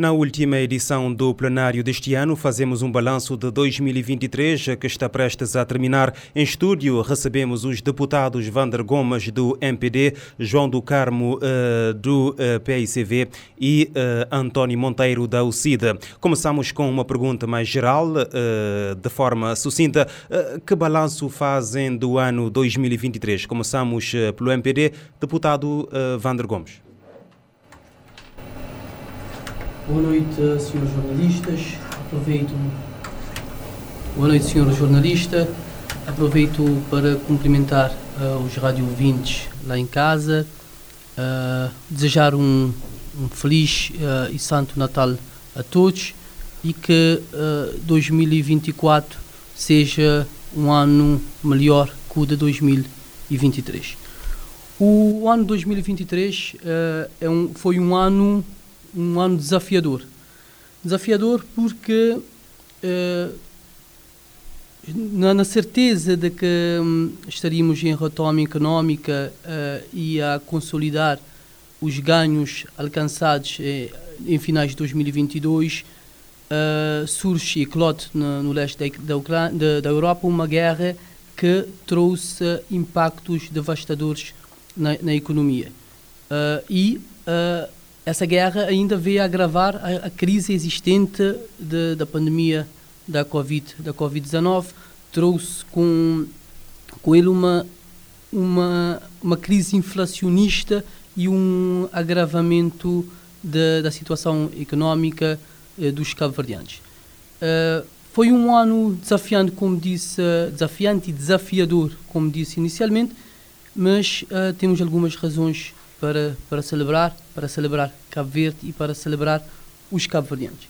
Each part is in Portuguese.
Na última edição do plenário deste ano, fazemos um balanço de 2023 que está prestes a terminar. Em estúdio, recebemos os deputados Vander Gomes, do MPD, João do Carmo, uh, do eh, PICV e uh, António Monteiro, da UCIDA. Começamos com uma pergunta mais geral, de forma sucinta. que balanço fazem do ano 2023? Começamos pelo MPD, deputado Vander Gomes. Boa noite, senhores jornalistas. Aproveito. Boa noite, senhor jornalista. Aproveito para cumprimentar uh, os rádio ouvintes lá em casa, uh, desejar um, um feliz uh, e santo Natal a todos e que 2024 seja um ano melhor que o de 2023. O ano 2023 é um, foi um ano um ano desafiador. Desafiador porque, uh, na, na, certeza de que um, estaríamos em retoma económica uh, e a consolidar os ganhos alcançados eh, em finais de 2022, uh, surge e eclode no, no leste da, da, da, Europa uma guerra que trouxe impactos devastadores na, na economia. Uh, e uh, essa guerra ainda veio agravar a, a crise existente de, da pandemia da Covid, da Covid-19, trouxe com, com ele uma, uma, uma crise inflacionista e um agravamento de, da situação económica eh, dos cabo-verdianos. Uh, foi um ano desafiante, como disse, desafiante e desafiador, como disse inicialmente, mas uh, temos algumas razões para, para celebrar, para celebrar Cabo Verde e para celebrar os cabo-verdianos.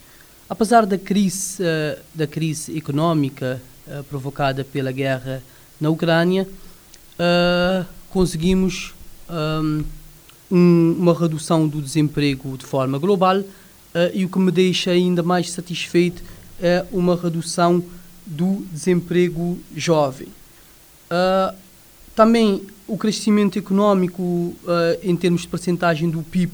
Apesar da crise, uh, da crise económica uh, provocada pela guerra na Ucrânia, uh, conseguimos um, uma redução do desemprego de forma global e o que me deixa ainda mais satisfeito é uma redução do desemprego jovem. também o crescimento económico uh, em termos de percentagem do PIB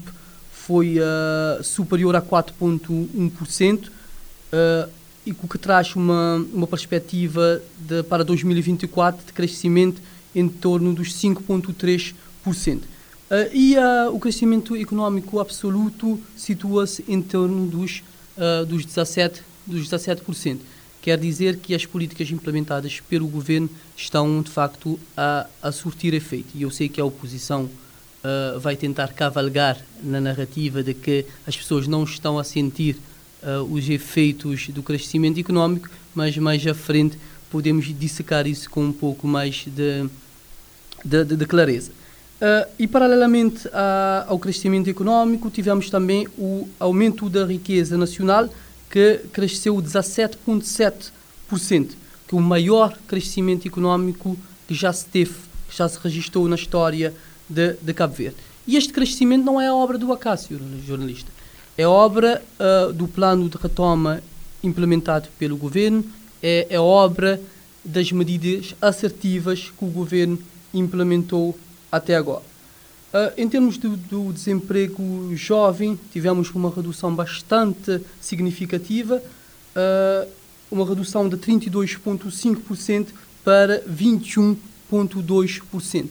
foi uh, superior a 4,1%, uh, e o que traz uma, uma perspectiva de, para 2024 de crescimento em torno dos 5,3%. Uh, e uh, o crescimento económico absoluto situa-se em torno dos, uh, dos, 17%, dos 17%. Quer dizer que as políticas implementadas pelo governo estão, de facto, a, a surtir efeito. E eu sei que a oposição uh, vai tentar cavalgar na narrativa de que as pessoas não estão a sentir uh, os efeitos do crescimento económico, mas mais à frente podemos dissecar isso com um pouco mais de, de, de, de clareza. Uh, e, paralelamente a, ao crescimento económico, tivemos também o aumento da riqueza nacional, que cresceu 17,7%, que é o maior crescimento económico que já se teve, que já se registrou na história de, de Cabo Verde. E este crescimento não é obra do Acácio, jornalista. É obra uh, do plano de retoma implementado pelo governo, é, é obra das medidas assertivas que o governo implementou até agora. Uh, em termos do, do, desemprego jovem, tivemos uma redução bastante significativa, uh, uma redução de 32,5% para 21,2%.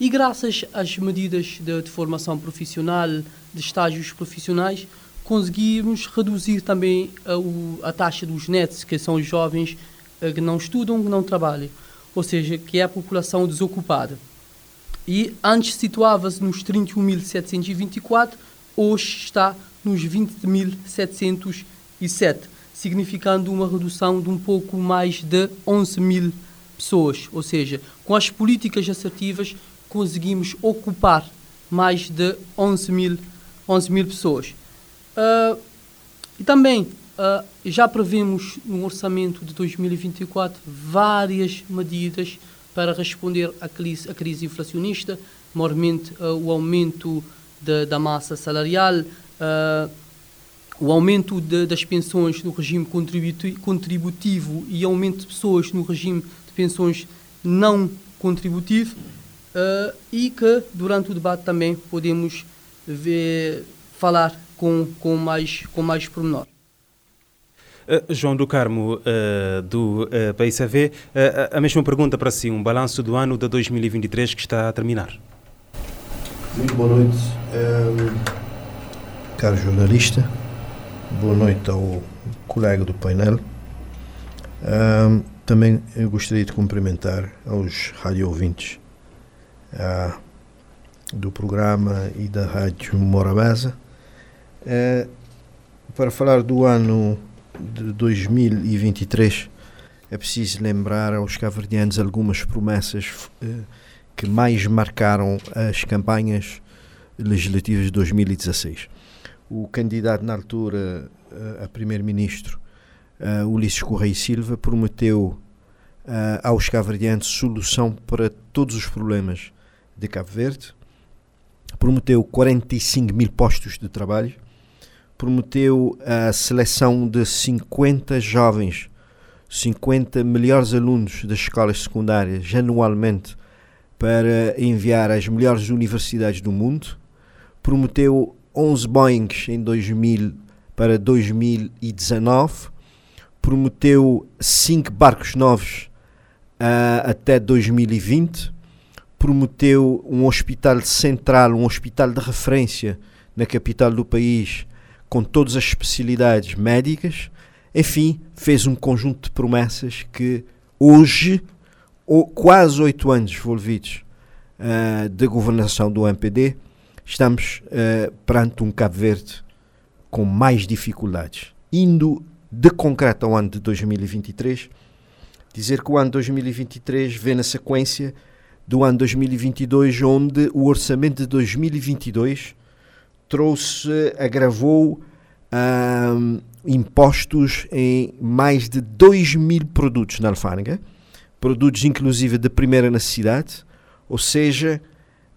E graças às medidas de, de, formação profissional, de estágios profissionais, conseguimos reduzir também a, o, a taxa dos NETs, que são os jovens uh, que não estudam, que não trabalham, ou seja, que é a população desocupada e antes situava-se nos 31.724, hoje está nos 20.707, significando uma redução de um pouco mais de 11 mil pessoas. Ou seja, com as políticas assertivas conseguimos ocupar mais de 11 mil, 11 mil pessoas. Uh, e também uh, já prevemos no orçamento de 2024 várias medidas para responder à crise, à crise inflacionista, maiormente uh, o aumento de, da massa salarial, uh, o aumento de, das pensões no regime contributivo e aumento de pessoas no regime de pensões não contributivo uh, e que durante o debate também podemos ver, falar com, com, mais, com mais pormenor. Uh, João do Carmo, uh, do uh, a mesma pergunta para si, um balanço do ano de 2023 que está a terminar. Muito boa noite, um, caro jornalista, boa noite ao colega do painel. Um, também eu gostaria de cumprimentar aos rádio ouvintes uh, do programa e da Rádio Morabeza. Uh, para falar do ano de 2023, é preciso lembrar aos caverdianos algumas promessas uh, que mais marcaram as campanhas legislativas de 2016. O candidato na altura a primeiro-ministro, Ulisses Correia Silva, prometeu aos cabo-verdianos solução para todos os problemas de Cabo Verde, prometeu 45 mil postos de trabalho, prometeu a seleção de 50 jovens, 50 melhores alunos das escolas secundárias anualmente para enviar às melhores universidades do mundo, prometeu 11 Boeings em 2000 para 2019, prometeu 5 barcos novos uh, até 2020, prometeu um hospital central, um hospital de referência na capital do país, com todas as especialidades médicas. Enfim, fez um conjunto de promessas que hoje, ou quase oito anos envolvidos uh, de governação do MPD, estamos uh, perante um Cabo Verde com mais dificuldades. Indo de concreto ao ano de 2023, dizer que o ano 2023 vem na sequência do ano 2022, onde o orçamento de 2022 trouxe, agravou um, impostos em mais de 2 mil produtos na alfândega, produtos inclusive de primeira necessidade, ou seja,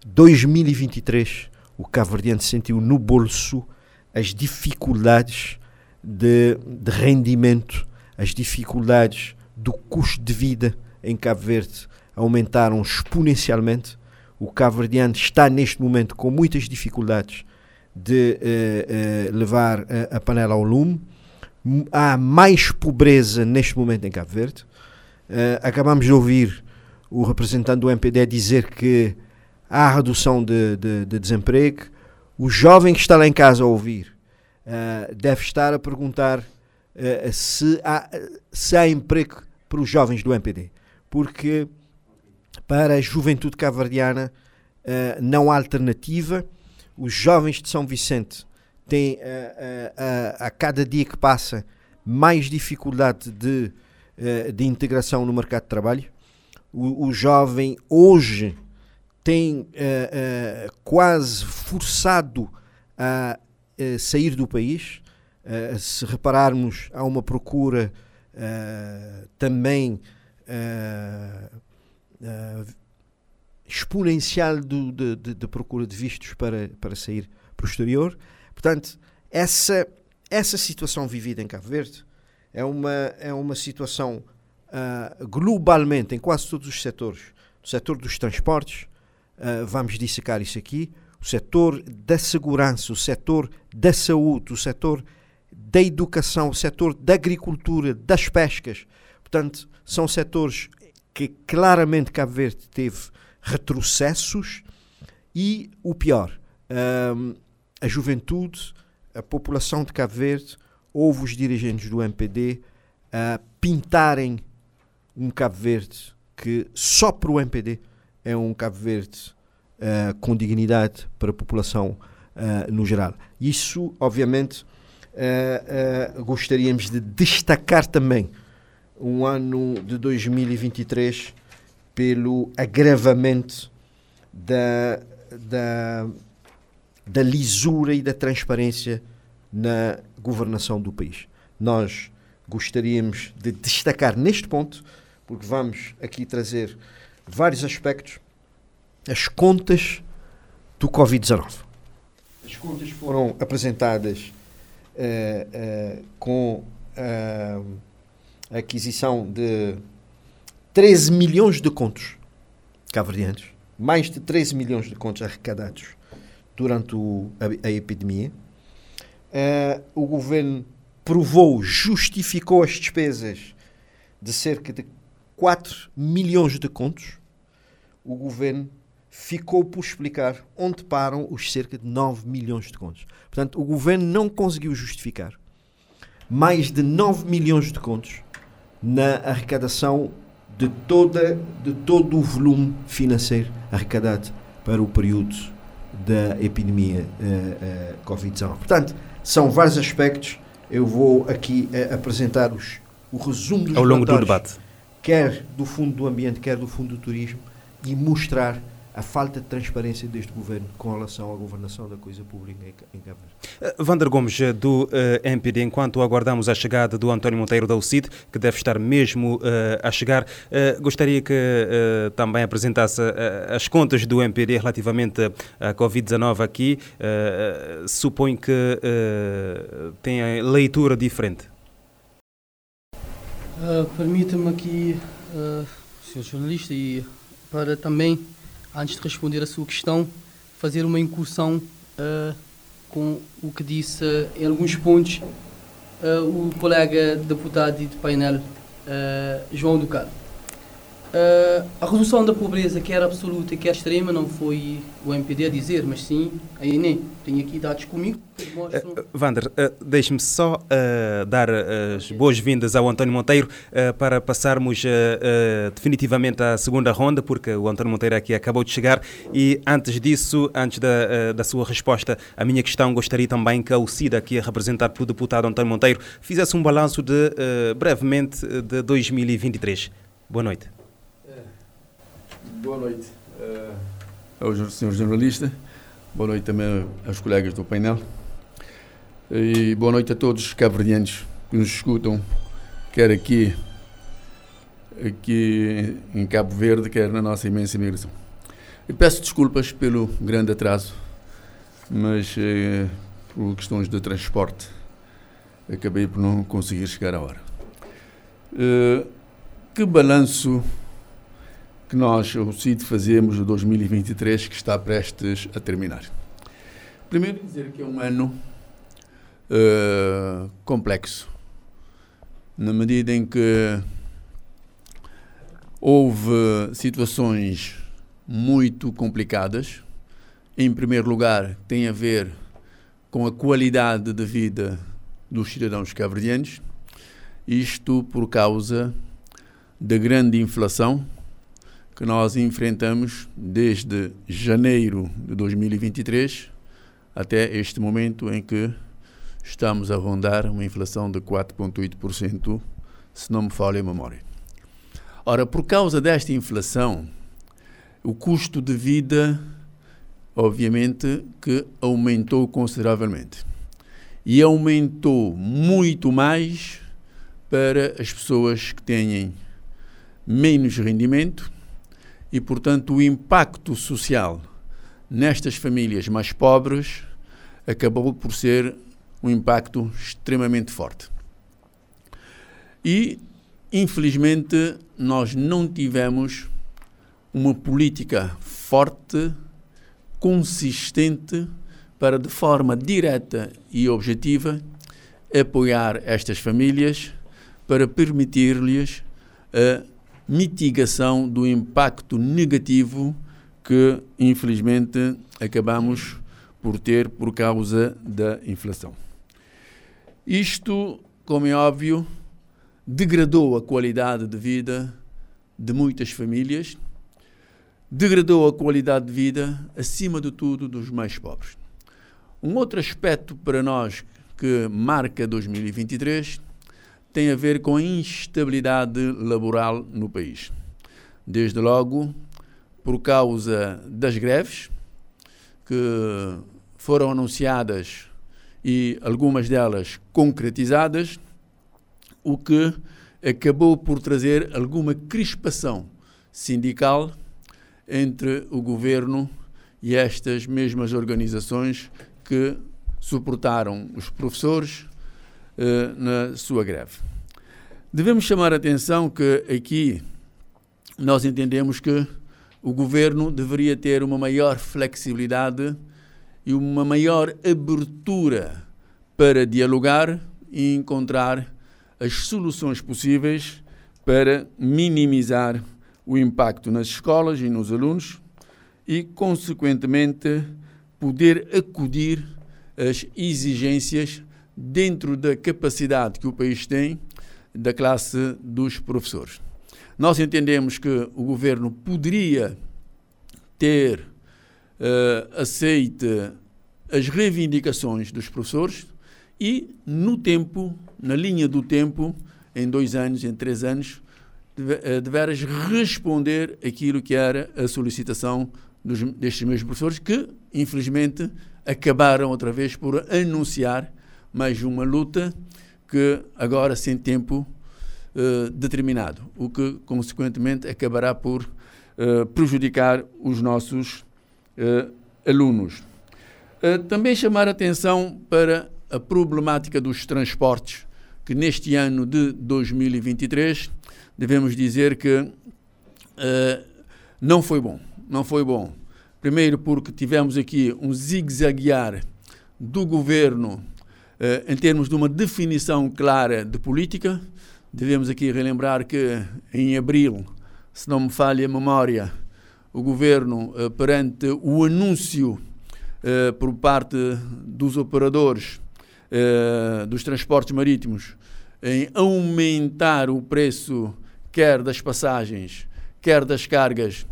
2023 o Cabo sentiu no bolso as dificuldades de, de rendimento, as dificuldades do custo de vida em Cabo Verde aumentaram exponencialmente. O Cabo Verdeano está neste momento com muitas dificuldades de uh, uh, levar a, a, panela ao lume. Há mais pobreza neste momento em Cabo Verde. Uh, acabamos de ouvir o representante do MPD dizer que há redução de, de, de desemprego. O jovem que está lá em casa a ouvir deve estar a perguntar se, há, se há emprego para os jovens do MPD, porque para a juventude cavardiana uh, não há alternativa. Os jovens de São Vicente têm, uh, uh, a cada dia que passa, mais dificuldade de, de integração no mercado de trabalho. O, o jovem hoje tem quase forçado a sair do país. se repararmos, há uma procura também exponencial do, de, de, de, procura de vistos para, para sair para o exterior. Portanto, essa, essa situação vivida em Cabo Verde é uma, é uma situação globalmente em quase todos os setores. O setor dos transportes, vamos dissecar isso aqui, o setor da segurança, o setor da saúde, o setor da educação, o setor da agricultura, das pescas. Portanto, são setores que claramente Cabo Verde teve retrocessos e o pior, um, a juventude, a população de Cabo Verde, houve os dirigentes do MPD a pintarem um Cabo Verde que só para o MPD é um Cabo Verde uh, com dignidade para a população uh, no geral. Isso, obviamente, uh, gostaríamos de destacar também um ano de 2023 pelo agravamento da, da, da lisura e da transparência na governação do país. Nós gostaríamos de destacar neste ponto, porque vamos aqui trazer vários aspectos, as contas do Covid-19. As contas foram apresentadas uh, com eh, a aquisição de 13 milhões de contos caverdianos, mais de 13 milhões de contos arrecadados durante o, a, a, epidemia. Uh, o governo provou, justificou as despesas de cerca de 4 milhões de contos. O governo ficou por explicar onde param os cerca de 9 milhões de contos. Portanto, o governo não conseguiu justificar mais de 9 milhões de contos na arrecadação de, toda, de todo o volume financeiro arrecadado para o período da epidemia uh, uh, Covid-19. Portanto, são vários aspectos. Eu vou aqui uh, apresentar os, o resumo dos Ao longo do debate. Quer do Fundo do Ambiente, quer do Fundo do Turismo, e mostrar a falta de transparência deste governo com relação à governação da coisa pública em, Cabo Verde. Uh, Vander Gomes, eh, do uh, eh, MPD, enquanto aguardamos a chegada do António Monteiro da UCID, que deve estar mesmo uh, a chegar, gostaria que também apresentasse as contas do MPD relativamente à Covid-19 aqui. suponho que tem leitura diferente. Permita-me aqui, Sr. Jornalista, e para também antes de responder a sua questão, fazer uma incursão uh, com o que disse uh, em alguns pontos uh, o colega deputado de painel João Ducado. Uh, a redução da pobreza, quer absoluta e quer extrema, não foi o MPD a dizer, mas sim a ENE. Tenho aqui dados comigo que mostram... Uh, Vander, uh, deixe-me só uh, dar as boas-vindas ao António Monteiro para passarmos definitivamente à segunda ronda, porque o António Monteiro aqui acabou de chegar e antes disso, antes da, da sua resposta à minha questão, gostaria também que a UCIDA, aqui representado pelo deputado António Monteiro, fizesse um balanço de, brevemente de 2023. Boa noite. Boa noite uh, ao senhor jornalista, boa noite também aos colegas do painel e boa noite a todos os cabo-verdianos que nos escutam, quer aqui, aqui em Cabo Verde, quer na nossa imensa imigração. E peço desculpas pelo grande atraso, mas eh, por questões de transporte acabei por não conseguir chegar à hora. Uh, que balanço que nós, o CID, fazemos o 2023 que está prestes a terminar. Primeiro dizer que é um ano uh, complexo, na medida em que houve situações muito complicadas. Em primeiro lugar, tem a ver com a qualidade de vida dos cidadãos cabo-verdianos, isto por causa da grande inflação que nós enfrentamos desde janeiro de 2023 até este momento em que estamos a rondar uma inflação de 4,8%, se não me falha a memória. Ora, por causa desta inflação, o custo de vida, obviamente, que aumentou consideravelmente. E aumentou muito mais para as pessoas que têm menos rendimento e, portanto, o impacto social nestas famílias mais pobres acabou por ser um impacto extremamente forte. E, infelizmente, nós não tivemos uma política forte, consistente, para, de forma direta e objetiva, apoiar estas famílias para permitir-lhes a mitigação do impacto negativo que, infelizmente, acabamos por ter por causa da inflação. Isto, como é óbvio, degradou a qualidade de vida de muitas famílias, degradou a qualidade de vida, acima de tudo, dos mais pobres. Um outro aspecto para nós que marca 2023 tem a ver com a instabilidade laboral no país. Desde logo, por causa das greves que foram anunciadas e algumas delas concretizadas, o que acabou por trazer alguma crispação sindical entre o governo e estas mesmas organizações que suportaram os professores, na sua greve. Devemos chamar a atenção que aqui nós entendemos que o governo deveria ter uma maior flexibilidade e uma maior abertura para dialogar e encontrar as soluções possíveis para minimizar o impacto nas escolas e nos alunos e, consequentemente, poder acudir às exigências dentro da capacidade que o país tem da classe dos professores. Nós entendemos que o governo poderia ter uh, aceite as reivindicações dos professores e, no tempo, na linha do tempo, em dois anos, em três anos, eh, deveras responder aquilo que era a solicitação dos, destes mesmos professores, que, infelizmente, acabaram outra vez por anunciar mais uma luta que agora sem tempo uh, determinado, o que, consequentemente, acabará por uh, prejudicar os nossos uh, alunos. também chamar a atenção para a problemática dos transportes, que neste ano de 2023 devemos dizer que não foi bom. Não foi bom. Primeiro, porque tivemos aqui um zigue-zaguear do governo eh, em termos de uma definição clara de política. Devemos aqui relembrar que em abril, se não me falha a memória, o governo, eh, perante o anúncio eh, por parte dos operadores dos transportes marítimos em aumentar o preço quer das passagens, quer das cargas,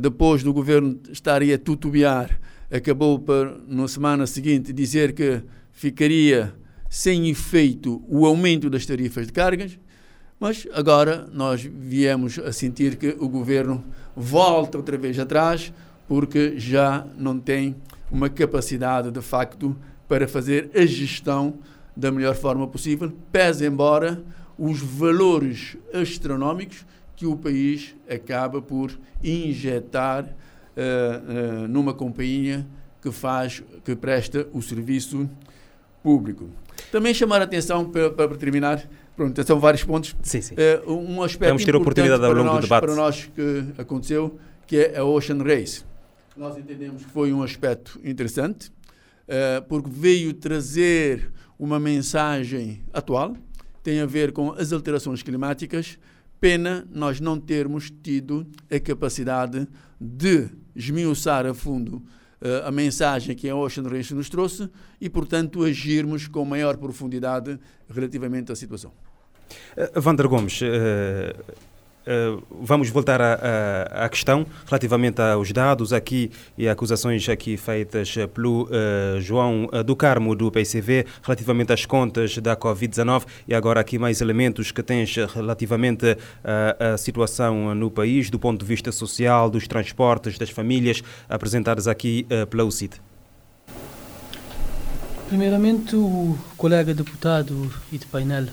depois do governo estar a tutubiar, acabou por, na semana seguinte, dizer que ficaria sem efeito o aumento das tarifas de cargas, mas agora nós viemos a sentir que o governo volta outra vez atrás porque já não tem uma capacidade de facto para fazer a gestão da melhor forma possível, pese embora os valores astronómicos que o país acaba por injetar uh, uh, numa companhia que faz, que presta o serviço público. Também chamar a atenção, para, para terminar, pronto, são vários pontos. Sim, sim. Uh, um aspecto Vamos ter oportunidade ao longo nós, do debate. Para nós que aconteceu, que é a Ocean Race. Nós entendemos que foi um aspecto interessante, uh, porque veio trazer uma mensagem atual, tem a ver com as alterações climáticas. Pena nós não termos tido a capacidade de esmiuçar a fundo a mensagem que a Ocean Race nos trouxe e, portanto, agirmos com maior profundidade relativamente à situação. Uh, Vander Gomes, uh, Uh, vamos voltar à, questão relativamente aos dados aqui e acusações aqui feitas pelo uh, João do Carmo do PCV relativamente às contas da Covid-19 e agora aqui mais elementos que tens relativamente à situação no país do ponto de vista social, dos transportes, das famílias apresentadas aqui uh, pela UCIT. Primeiramente o colega deputado e de painel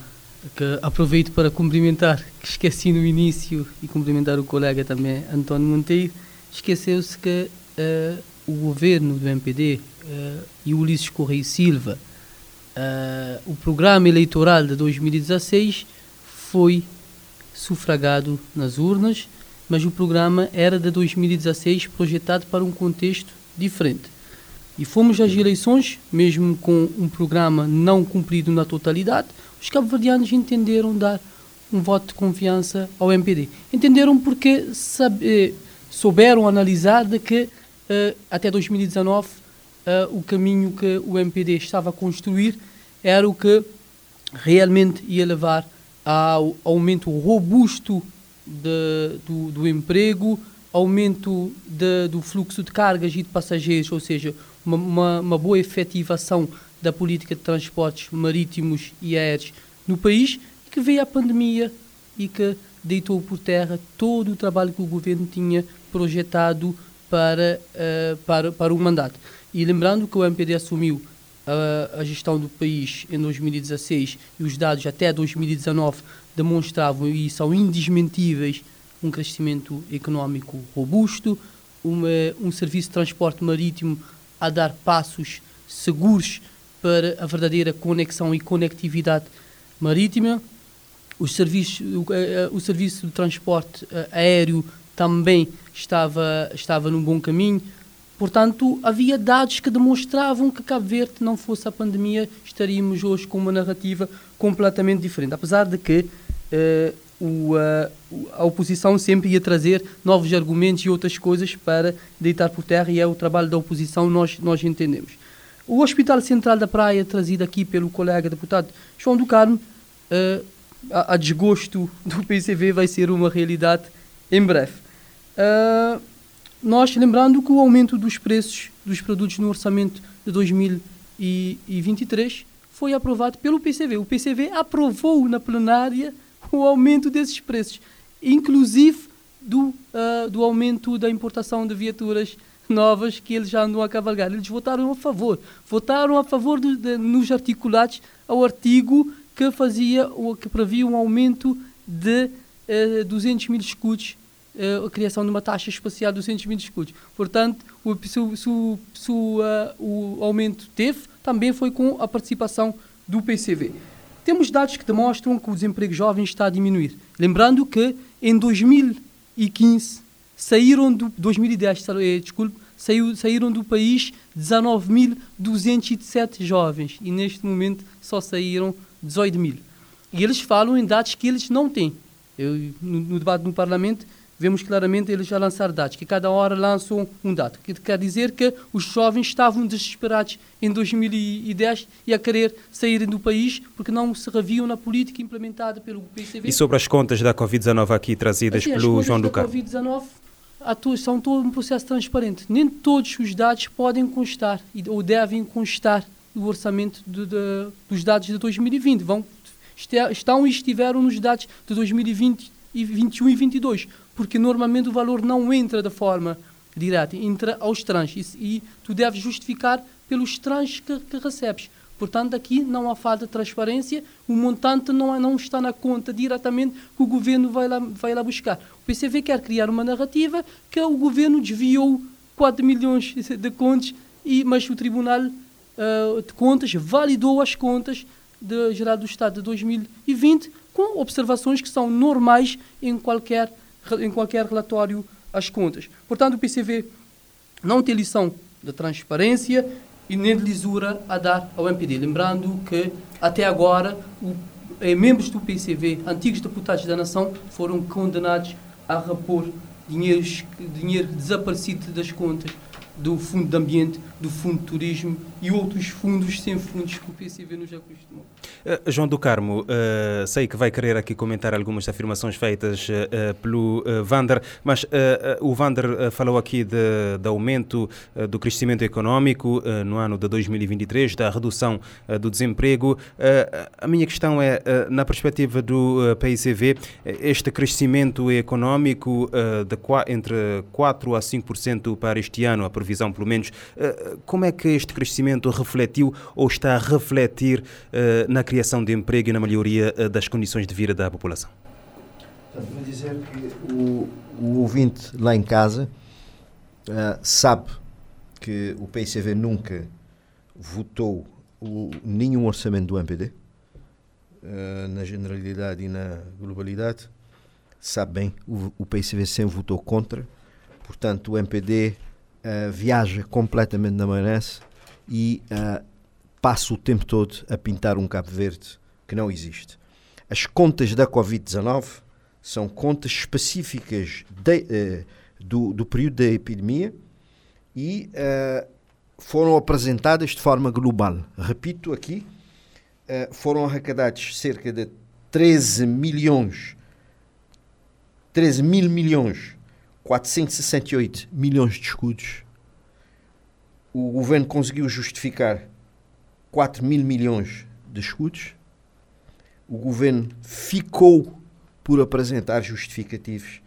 que aproveito para cumprimentar, que esqueci no início, e cumprimentar o colega também, António Monteiro, esqueceu-se que uh, o governo do MPD uh, eh, e Ulisses Correia Silva, uh, o programa eleitoral de 2016 foi sufragado nas urnas, mas o programa era de 2016 projetado para um contexto diferente. E fomos às eleições, mesmo com um programa não cumprido na totalidade, os cabo-verdianos entenderam dar um voto de confiança ao MPD. Entenderam porque eh, souberam analisar de que uh, até 2019 uh, eh, o caminho que o MPD estava a construir era o que realmente ia levar ao aumento robusto de, do, do, emprego, aumento de, do fluxo de cargas e de passageiros, ou seja, uma, uma, uma boa efetivação da política de transportes marítimos e aéreos no país, que veio a pandemia e que deitou por terra todo o trabalho que o governo tinha projetado para, uh, para, para o mandato. E lembrando que o MPD assumiu a, a gestão do país em 2016 e os dados até 2019 demonstravam e são indesmentíveis um crescimento económico robusto, uma, um serviço de transporte marítimo a dar passos seguros para a verdadeira conexão e conectividade marítima. O serviço, o, eh, o serviço de transporte eh, aéreo também estava, estava num bom caminho. Portanto, havia dados que demonstravam que Cabo Verde, não fosse a pandemia, estaríamos hoje com uma narrativa completamente diferente. Apesar de que o, uh, a oposição sempre ia trazer novos argumentos e outras coisas para deitar por terra, e é o trabalho da oposição, nós, nós entendemos. O Hospital Central da Praia, trazido aqui pelo colega deputado João do Carmo, uh, a, a, desgosto do PCV, vai ser uma realidade em breve. Uh, nós, lembrando que o aumento dos preços dos produtos no orçamento de 2023 foi aprovado pelo PCV. O PCV aprovou na plenária o aumento desses preços, inclusive do, uh, do aumento da importação de viaturas novas que eles já andam a cavalgar. Eles votaram a favor. Votaram a favor de, nos articulados ao artigo que fazia ou que previa um aumento de uh, 200 mil escudos uh, a criação de uma taxa espacial de 200 mil escudos. Portanto, o, se, se, se uh, o aumento teve, também foi com a participação do PCV. Temos dados que demonstram que o desemprego jovem está a diminuir. Lembrando que em 2015 saíram do 2010, eh, desculpe, saiu, saíram do país 19.207 jovens e neste momento só saíram 18 mil. E eles falam em dados que eles não têm. Eu, no, no debate no Parlamento vemos claramente eles já lançar dados, que cada hora lançam um dado. Que quer dizer que os jovens estavam desesperados em 2010 e a querer saírem do país porque não se reviam na política implementada pelo PCV. E sobre as contas da Covid-19 aqui trazidas assim, pelo João Ducar? As contas da Covid-19 são todo um processo transparente. Nem todos os dados podem constar ou devem constar no orçamento de, de, dos dados de 2020. Vão, estão e estiveram nos dados de 2020 e 21 e 22 porque normalmente o valor não entra da forma direta, entra aos trans e, e tu deves justificar pelos trans que, que, recebes. Portanto, aqui não há falta de transparência, o montante não, não está na conta diretamente que o governo vai lá, vai lá buscar. O PCV quer criar uma narrativa que o governo desviou 4 milhões de contas, e, mas o Tribunal uh, de Contas validou as contas de, geral do Estado de 2020 com observações que são normais em qualquer em qualquer relatório as contas. Portanto, o PCV não tem lição de transparência e nem de lisura a dar ao MPD. Lembrando que, até agora, o, eh, membros do PCV, antigos deputados da nação, foram condenados a repor dinheiros, dinheiro desaparecido das contas do Fundo de Ambiente, do Fundo de Turismo e outros fundos sem fundos que o PCV nos acostumou. Uh, João do Carmo, uh, sei que vai querer aqui comentar algumas afirmações feitas uh, pelo Vander, mas o Vander falou aqui de, de aumento do crescimento económico no ano de 2023, da redução do desemprego. a minha questão é, na perspectiva do PICV, este crescimento económico de, entre 4% a 5% para este ano, a previsão pelo menos, como é que este crescimento refletiu ou está a refletir na criação de emprego e na melhoria uh, das condições de vida da população? Vou dizer que o, o ouvinte lá em casa uh, sabe que o PICV nunca votou o, nenhum orçamento do MPD, uh, eh, na generalidade e na globalidade. Sabe bem, o, o PICV sempre votou contra, portanto, o MPD viaja completamente na maionese e passa o tempo todo a pintar um Cabo Verde que não existe. As contas da Covid-19 são contas específicas de, uh, do, do, período da epidemia e uh, foram apresentadas de forma global. Repito aqui, uh, foram arrecadados cerca de 13 milhões, 13 mil milhões, 468 milhões de escudos. O governo conseguiu justificar 4 mil milhões de escudos. O governo ficou por apresentar justificativos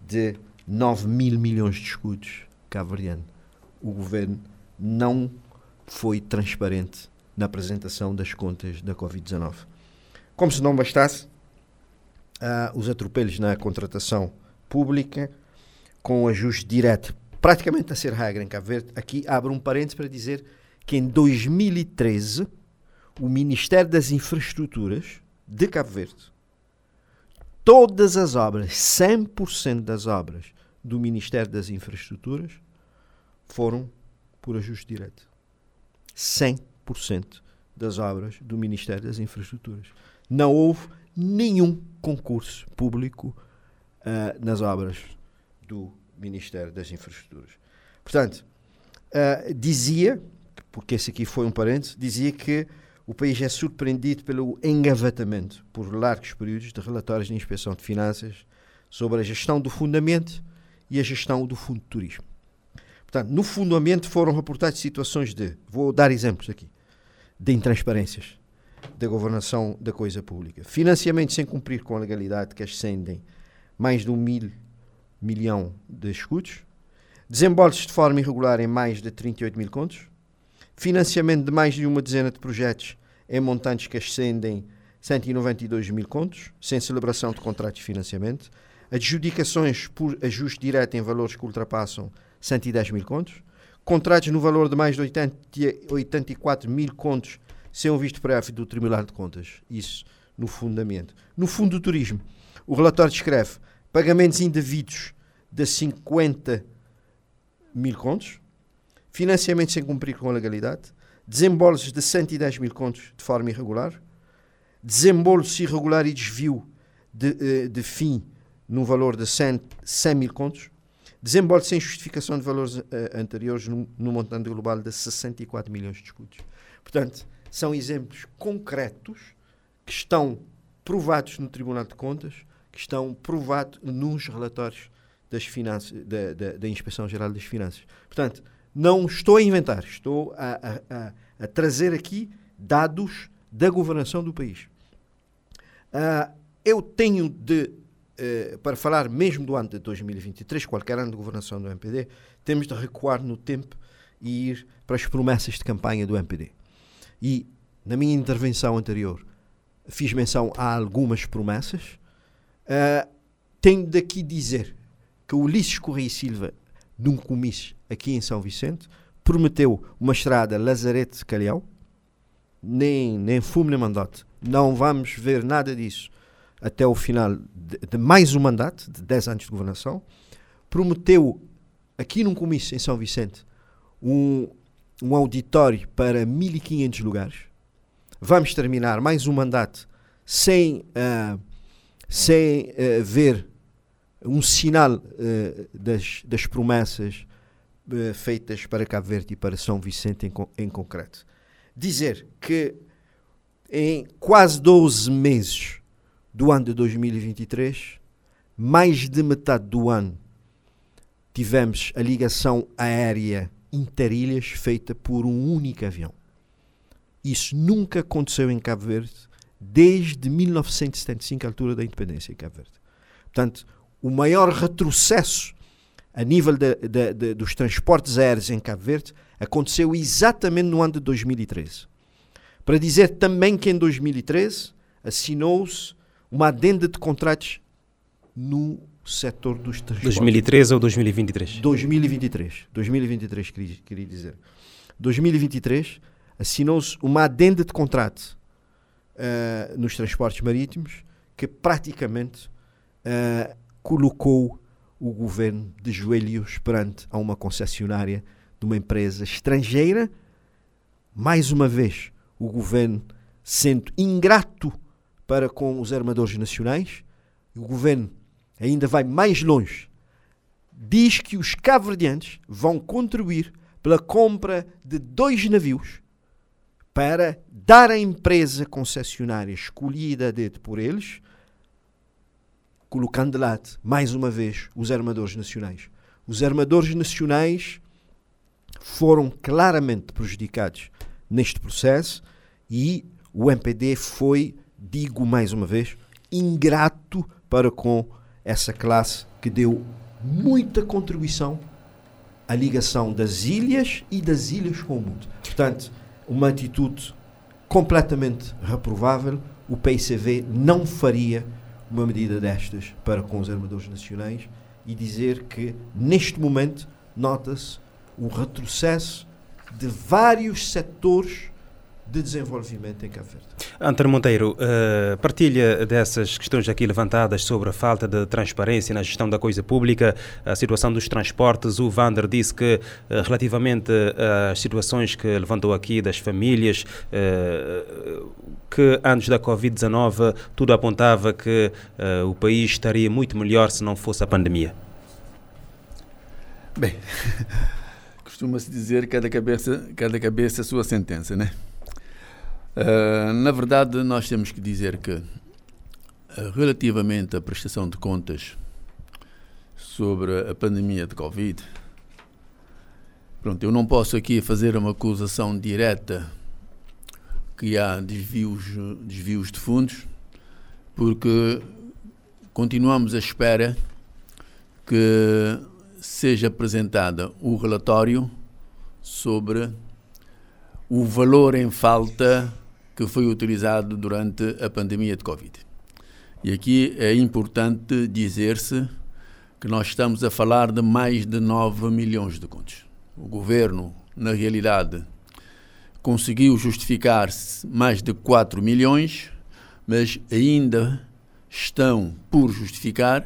de 9 mil milhões de escudos cabo-verdiano. O governo não foi transparente na apresentação das contas da Covid-19. Como se não bastasse, uh, os atropelos na contratação pública, com ajuste direto, praticamente a ser regra em Cabo Verde, aqui abre um parênteses para dizer que em 2013 o Ministério das Infraestruturas de Cabo Verde, todas as obras, 100% das obras do Ministério das Infraestruturas, foram por ajuste direto. 100% das obras do Ministério das Infraestruturas. Não houve nenhum concurso público uh, nas obras do Ministério das Infraestruturas. Portanto, uh, dizia, porque esse aqui foi um parênteses, dizia que o país é surpreendido pelo engavetamento por largos períodos de relatórios de inspeção de finanças sobre a gestão do fundamento e a gestão do fundo de turismo. Portanto, no fundamento foram reportadas situações de, vou dar exemplos aqui, de intransparências da governação da coisa pública. Financiamentos sem cumprir com a legalidade que ascendem mais de um mil milhão de escudos. Desembolsos de forma irregular em mais de 38 mil contos. Financiamento de mais de uma dezena de projetos em montantes que ascendem 192 mil contos, sem celebração de contratos de financiamento. Adjudicações por ajuste direto em valores que ultrapassam 110 mil contos. Contratos no valor de mais de 80, 84 mil contos sem um visto prévio do Tribunal de Contas. Isso no fundamento. No fundo do turismo, o relatório descreve pagamentos indevidos de 50 mil contos, financiamentos sem cumprir com a legalidade, desembolsos de 110 mil contos de forma irregular, desembolso irregular e desvio de, eh, de fim no valor de 100, 100 mil contos, desembolso sem justificação de valores uh, anteriores no, no, montante global de 64 milhões de escudos. Portanto, são exemplos concretos que estão provados no Tribunal de Contas, que estão provados nos relatórios das finanças, da, da, da Inspeção Geral das Finanças. Portanto, não estou a inventar, estou a, a, a, a trazer aqui dados da governação do país. Uh, eu tenho de, uh, para falar mesmo do ano de 2023, qualquer ano de governação do MPD, temos de recuar no tempo e ir para as promessas de campanha do MPD. E na minha intervenção anterior fiz menção a algumas promessas. Uh, tenho daqui dizer que o Ulisses Correia Silva, num comício aqui em São Vicente, prometeu uma estrada Lazarete-Calhau, nem, nem fumo nem mandato. Não vamos ver nada disso até o final de, de, mais um mandato, de 10 anos de governação. Prometeu, aqui num comício em São Vicente, um, um auditório para 1500 lugares. Vamos terminar mais um mandato sem, uh, sem uh, ver um sinal uh, das, das promessas feitas para Cabo Verde e para São Vicente em, em concreto. Dizer que em quase 12 meses do ano de 2023, mais de metade do ano tivemos a ligação aérea interilhas feita por um único avião. Isso nunca aconteceu em Cabo Verde desde 1975, a altura da independência em Cabo Verde. Portanto, o maior retrocesso a nível de, de, de, dos transportes aéreos em Cabo Verde aconteceu exatamente no ano de 2013. Para dizer também que em 2013 assinou-se uma adenda de contratos no setor dos transportes. 2013 ou 2023? 2023. 2023, queria, queria dizer. 2023 assinou-se uma adenda de contrato uh, nos transportes marítimos que praticamente uh, colocou o governo de joelhos perante a uma concessionária de uma empresa estrangeira. Mais uma vez, o governo sendo ingrato para com os armadores nacionais, o governo ainda vai mais longe. Diz que os cabo-verdianos vão contribuir pela compra de dois navios para dar à empresa concessionária escolhida a dedo por eles, colocando de lado, mais uma vez, os armadores nacionais. Os armadores nacionais foram claramente prejudicados neste processo e o MPD foi, digo mais uma vez, ingrato para com essa classe que deu muita contribuição à ligação das ilhas e das ilhas com o mundo. Portanto, uma atitude completamente reprovável. O PICV não faria uma medida destas para com os armadores nacionais e dizer que, neste momento, nota-se o retrocesso de vários setores de desenvolvimento em Cabo Verde. Antônio Monteiro, uh, partilha dessas questões aqui levantadas sobre a falta de transparência na gestão da coisa pública, a situação dos transportes. O Vander disse que, uh, relativamente às situações que levantou aqui das famílias, uh, que antes da Covid-19 tudo apontava que o país estaria muito melhor se não fosse a pandemia. Bem, costuma-se dizer cada cabeça, cada cabeça a sua sentença, né? Uh, na verdade, nós temos que dizer que, uh, relativamente à prestação de contas sobre a pandemia de Covid, pronto, eu não posso aqui fazer uma acusação direta que há desvios, desvios de fundos, porque continuamos à espera que seja apresentada o relatório sobre o valor em falta que foi utilizado durante a pandemia de Covid. E aqui é importante dizer-se que nós estamos a falar de mais de 9 milhões de contos. O governo, na realidade, conseguiu justificar mais de 4 milhões, mas ainda estão por justificar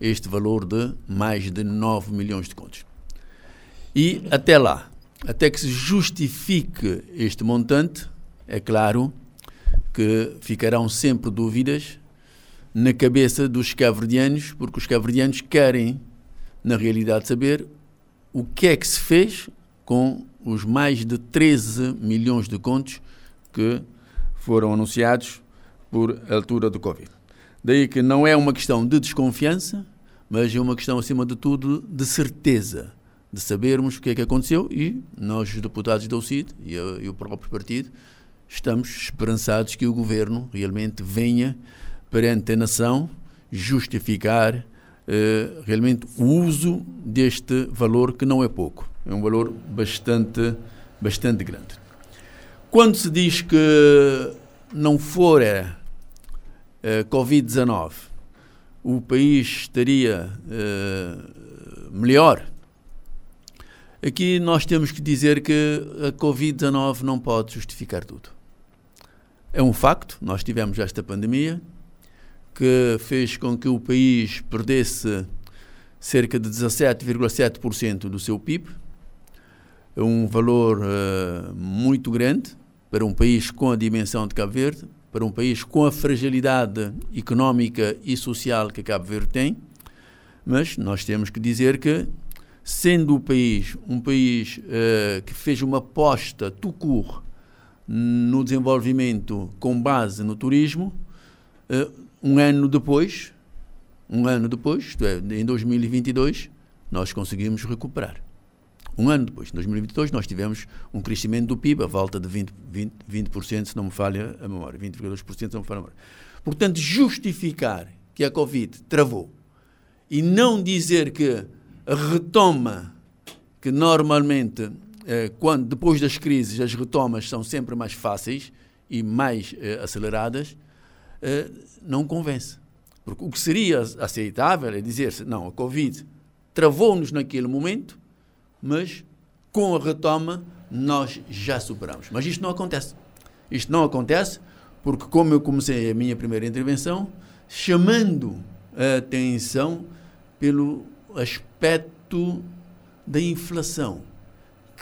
este valor de mais de 9 milhões de contos. E até lá, até que se justifique este montante, é claro que ficarão sempre dúvidas na cabeça dos caverdianos, porque os caverdianos querem, na realidade, saber o que é que se fez com os mais de 13 milhões de contos que foram anunciados por altura do Covid. Daí que não é uma questão de desconfiança, mas é uma questão, acima de tudo, de certeza, de sabermos o que é que aconteceu e nós, os deputados da UCID e, e o próprio partido, estamos esperançados que o governo realmente venha perante a nação justificar uh, realmente o uso deste valor que não é pouco, é um valor bastante, bastante grande. Quando se diz que não for a uh, Covid-19, o país estaria uh, melhor, aqui nós temos que dizer que a Covid-19 não pode justificar tudo. É um facto, nós tivemos esta pandemia que fez com que o país perdesse cerca de 17,7% do seu PIB, é um valor uh, muito grande para um país com a dimensão de Cabo Verde, para um país com a fragilidade económica e social que Cabo Verde tem, mas nós temos que dizer que, sendo o país um país uh, que fez uma aposta tucur no desenvolvimento com base no turismo, uh, um ano depois, um ano depois, é, em 2022, nós conseguimos recuperar. Um ano depois, em 2022, nós tivemos um crescimento do PIB, a volta de 20%, 20, 20% se não me falha a memória, 20,2% se não me falha a memória. Portanto, justificar que a Covid travou e não dizer que retoma que normalmente eh, quando depois das crises as retomas são sempre mais fáceis e mais eh, aceleradas, eh, não convence. Porque o que seria aceitável é dizer-se, não, a Covid travou-nos naquele momento, mas com a retoma nós já superamos. Mas isto não acontece. Isto não acontece porque, como eu comecei a minha primeira intervenção, chamando a atenção pelo aspecto da inflação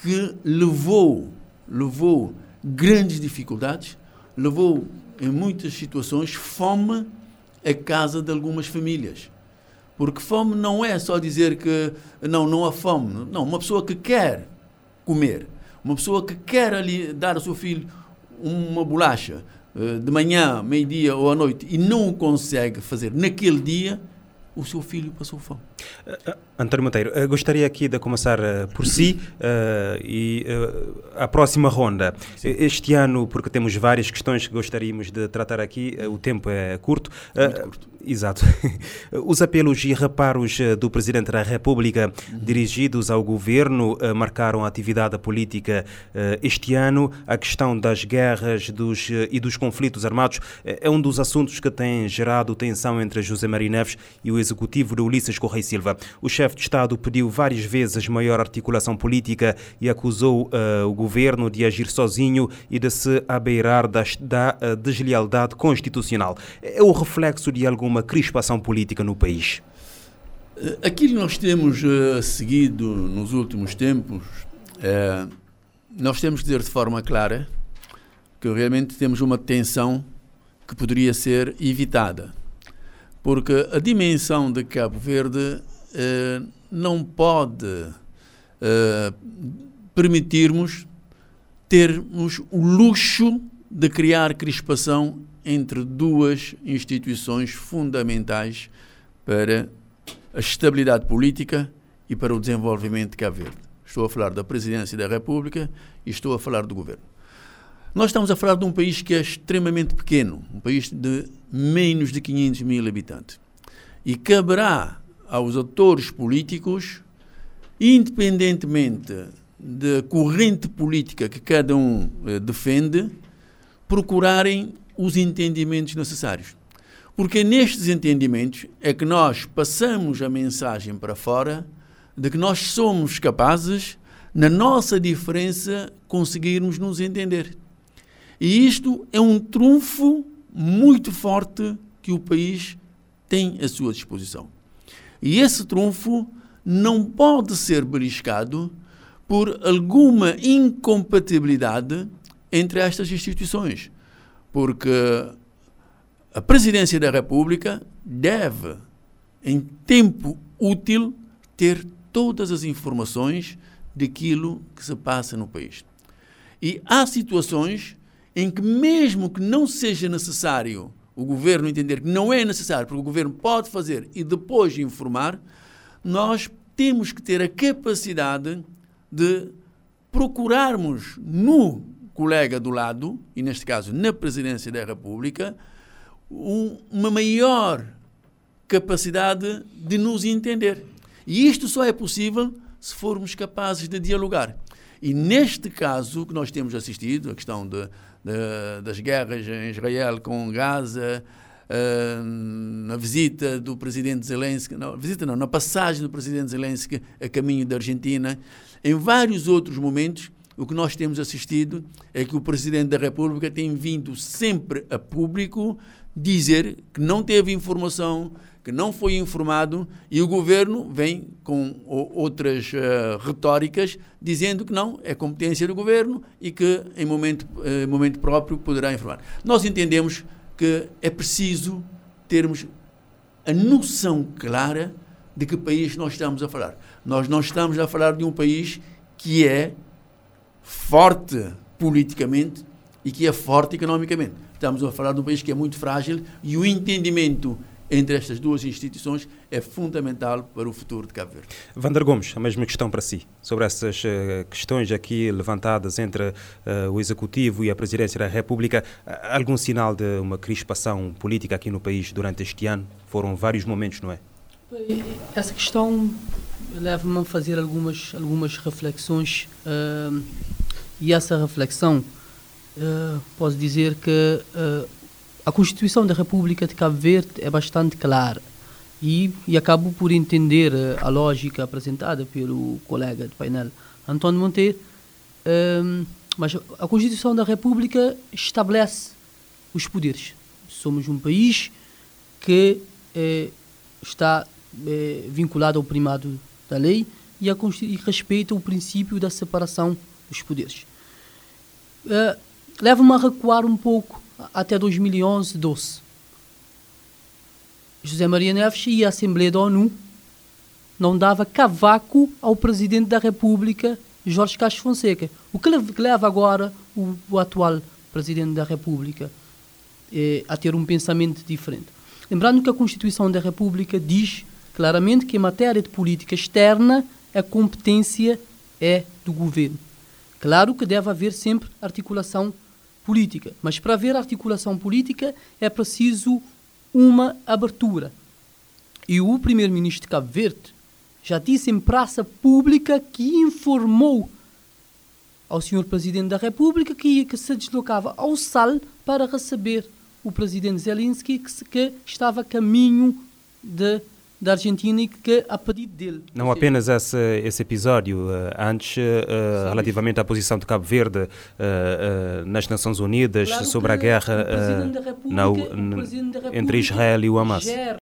que levou, levou grandes dificuldades, levou em muitas situações fome à casa de algumas famílias. Porque fome não é só dizer que não, não há fome. Não, uma pessoa que quer comer, uma pessoa que quer ali dar ao seu filho uma bolacha eh, de manhã, meio-dia ou à noite e não o consegue fazer naquele dia, o seu filho passou fome. Uh, António Monteiro, uh, gostaria aqui de começar uh, por si e a próxima ronda. Sim. Este ano, porque temos várias questões que gostaríamos de tratar aqui, o tempo é curto. É curto. Exato. Os apelos e reparos do Presidente da República uhum. dirigidos ao Governo marcaram a atividade política este ano. A questão das guerras dos, e dos conflitos armados é um dos assuntos que tem gerado tensão entre José Maria Neves e o executivo de Ulisses Correia Silva. O chefe de Estado pediu várias vezes maior articulação política e acusou o governo de agir sozinho e de se abeirar da, da deslealdade constitucional. É o reflexo de alguma crispação política no país? Aquilo que nós temos uh, seguido nos últimos tempos, uh, nós temos que dizer de forma clara que realmente temos uma tensão que poderia ser evitada. Porque a dimensão de Cabo Verde uh, não pode permitirmos termos o luxo de criar crispação entre duas instituições fundamentais para a estabilidade política e para o desenvolvimento de Cabo Verde. Estou a falar da Presidência da República e estou a falar do Governo. Nós estamos a falar de um país que é extremamente pequeno, um país de menos de 500 mil habitantes. E caberá aos atores políticos, independentemente da corrente política que cada um eh, defende, procurarem os entendimentos necessários. Porque nestes entendimentos é que nós passamos a mensagem para fora de que nós somos capazes, na nossa diferença, conseguirmos nos entender. E isto é um trunfo muito forte que o país tem à sua disposição. E esse trunfo não pode ser beliscado por alguma incompatibilidade entre estas instituições, porque a Presidência da República deve, em tempo útil, ter todas as informações daquilo que se passa no país. E há situações em que, mesmo que não seja necessário o governo entender que não é necessário, porque o governo pode fazer e depois informar, nós temos que ter a capacidade de procurarmos no colega do lado, e neste caso na Presidência da República, um, uma maior capacidade de nos entender. E isto só é possível se formos capazes de dialogar. E neste caso que nós temos assistido, a questão de, de, das guerras em Israel com Gaza, uh, na visita do presidente Zelensky, não, visita não, na passagem do presidente Zelensky a caminho da Argentina, em vários outros momentos, o que nós temos assistido é que o presidente da República tem vindo sempre a público dizer que não teve informação, que não foi informado e o governo vem com outras uh, retóricas dizendo que não, é competência do governo e que em momento, uh, momento próprio poderá informar. Nós entendemos que é preciso termos a noção clara de que país nós estamos a falar. Nós não estamos a falar de um país que é forte politicamente e que é forte economicamente Estamos a falar de um país que é muito frágil e o entendimento entre estas duas instituições é fundamental para o futuro de Cabo Verde. Vander Gomes, a mesma questão para si, sobre essas uh, questões aqui levantadas entre uh, o Executivo e a Presidência da República. algum sinal de uma crispação política aqui no país durante este ano? Foram vários momentos, não é? Essa questão leva-me a fazer algumas, algumas reflexões uh, e essa reflexão uh, posso dizer que uh, a Constituição da República de Cabo Verde é bastante clara e, e acabo por entender a lógica apresentada pelo colega do painel António Monteiro, mas a Constituição da República estabelece os poderes. Somos um país que está vinculado ao primado da lei e, a, e respeita o princípio da separação dos poderes. Uh, leva-me a recuar um pouco até 2011, 12. José Maria Neves ia à Assembleia da ONU, não dava cavaco ao Presidente da República, Jorge Castro Fonseca. O que leva agora o, o atual Presidente da República eh, a ter um pensamento diferente? Lembrando que a Constituição da República diz claramente que em matéria de política externa a competência é do governo. Claro que deve haver sempre articulação política. Mas para haver articulação política é preciso uma abertura. E o primeiro-ministro de Cabo Verde já disse em praça pública que informou ao senhor presidente da República que, que se deslocava ao SAL para receber o presidente Zelensky que, que estava a caminho de da Argentina e que a pedido dele. Não apenas esse, esse episódio, uh, antes, uh, relativamente à posição de Cabo Verde uh, nas Nações Unidas Claro sobre a guerra na- entre Israel e o Hamas. gera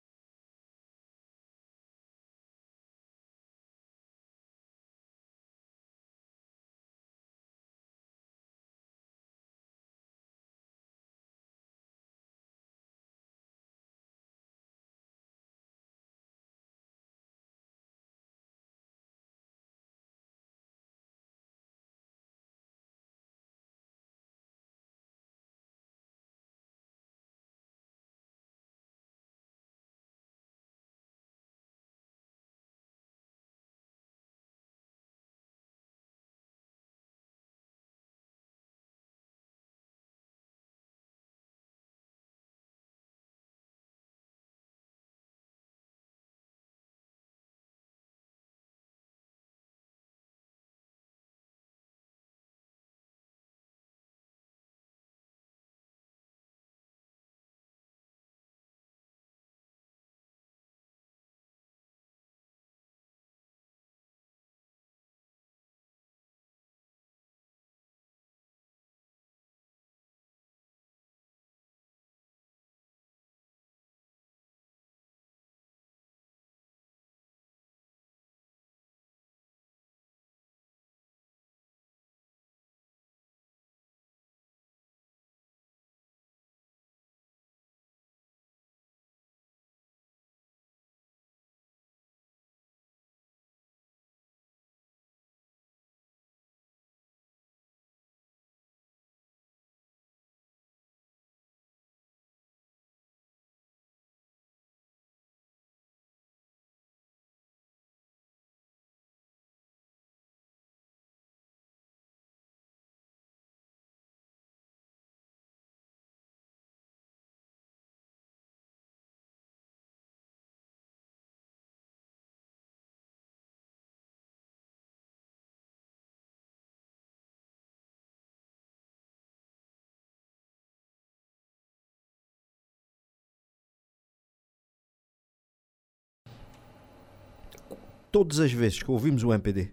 todas as vezes que ouvimos o MPD,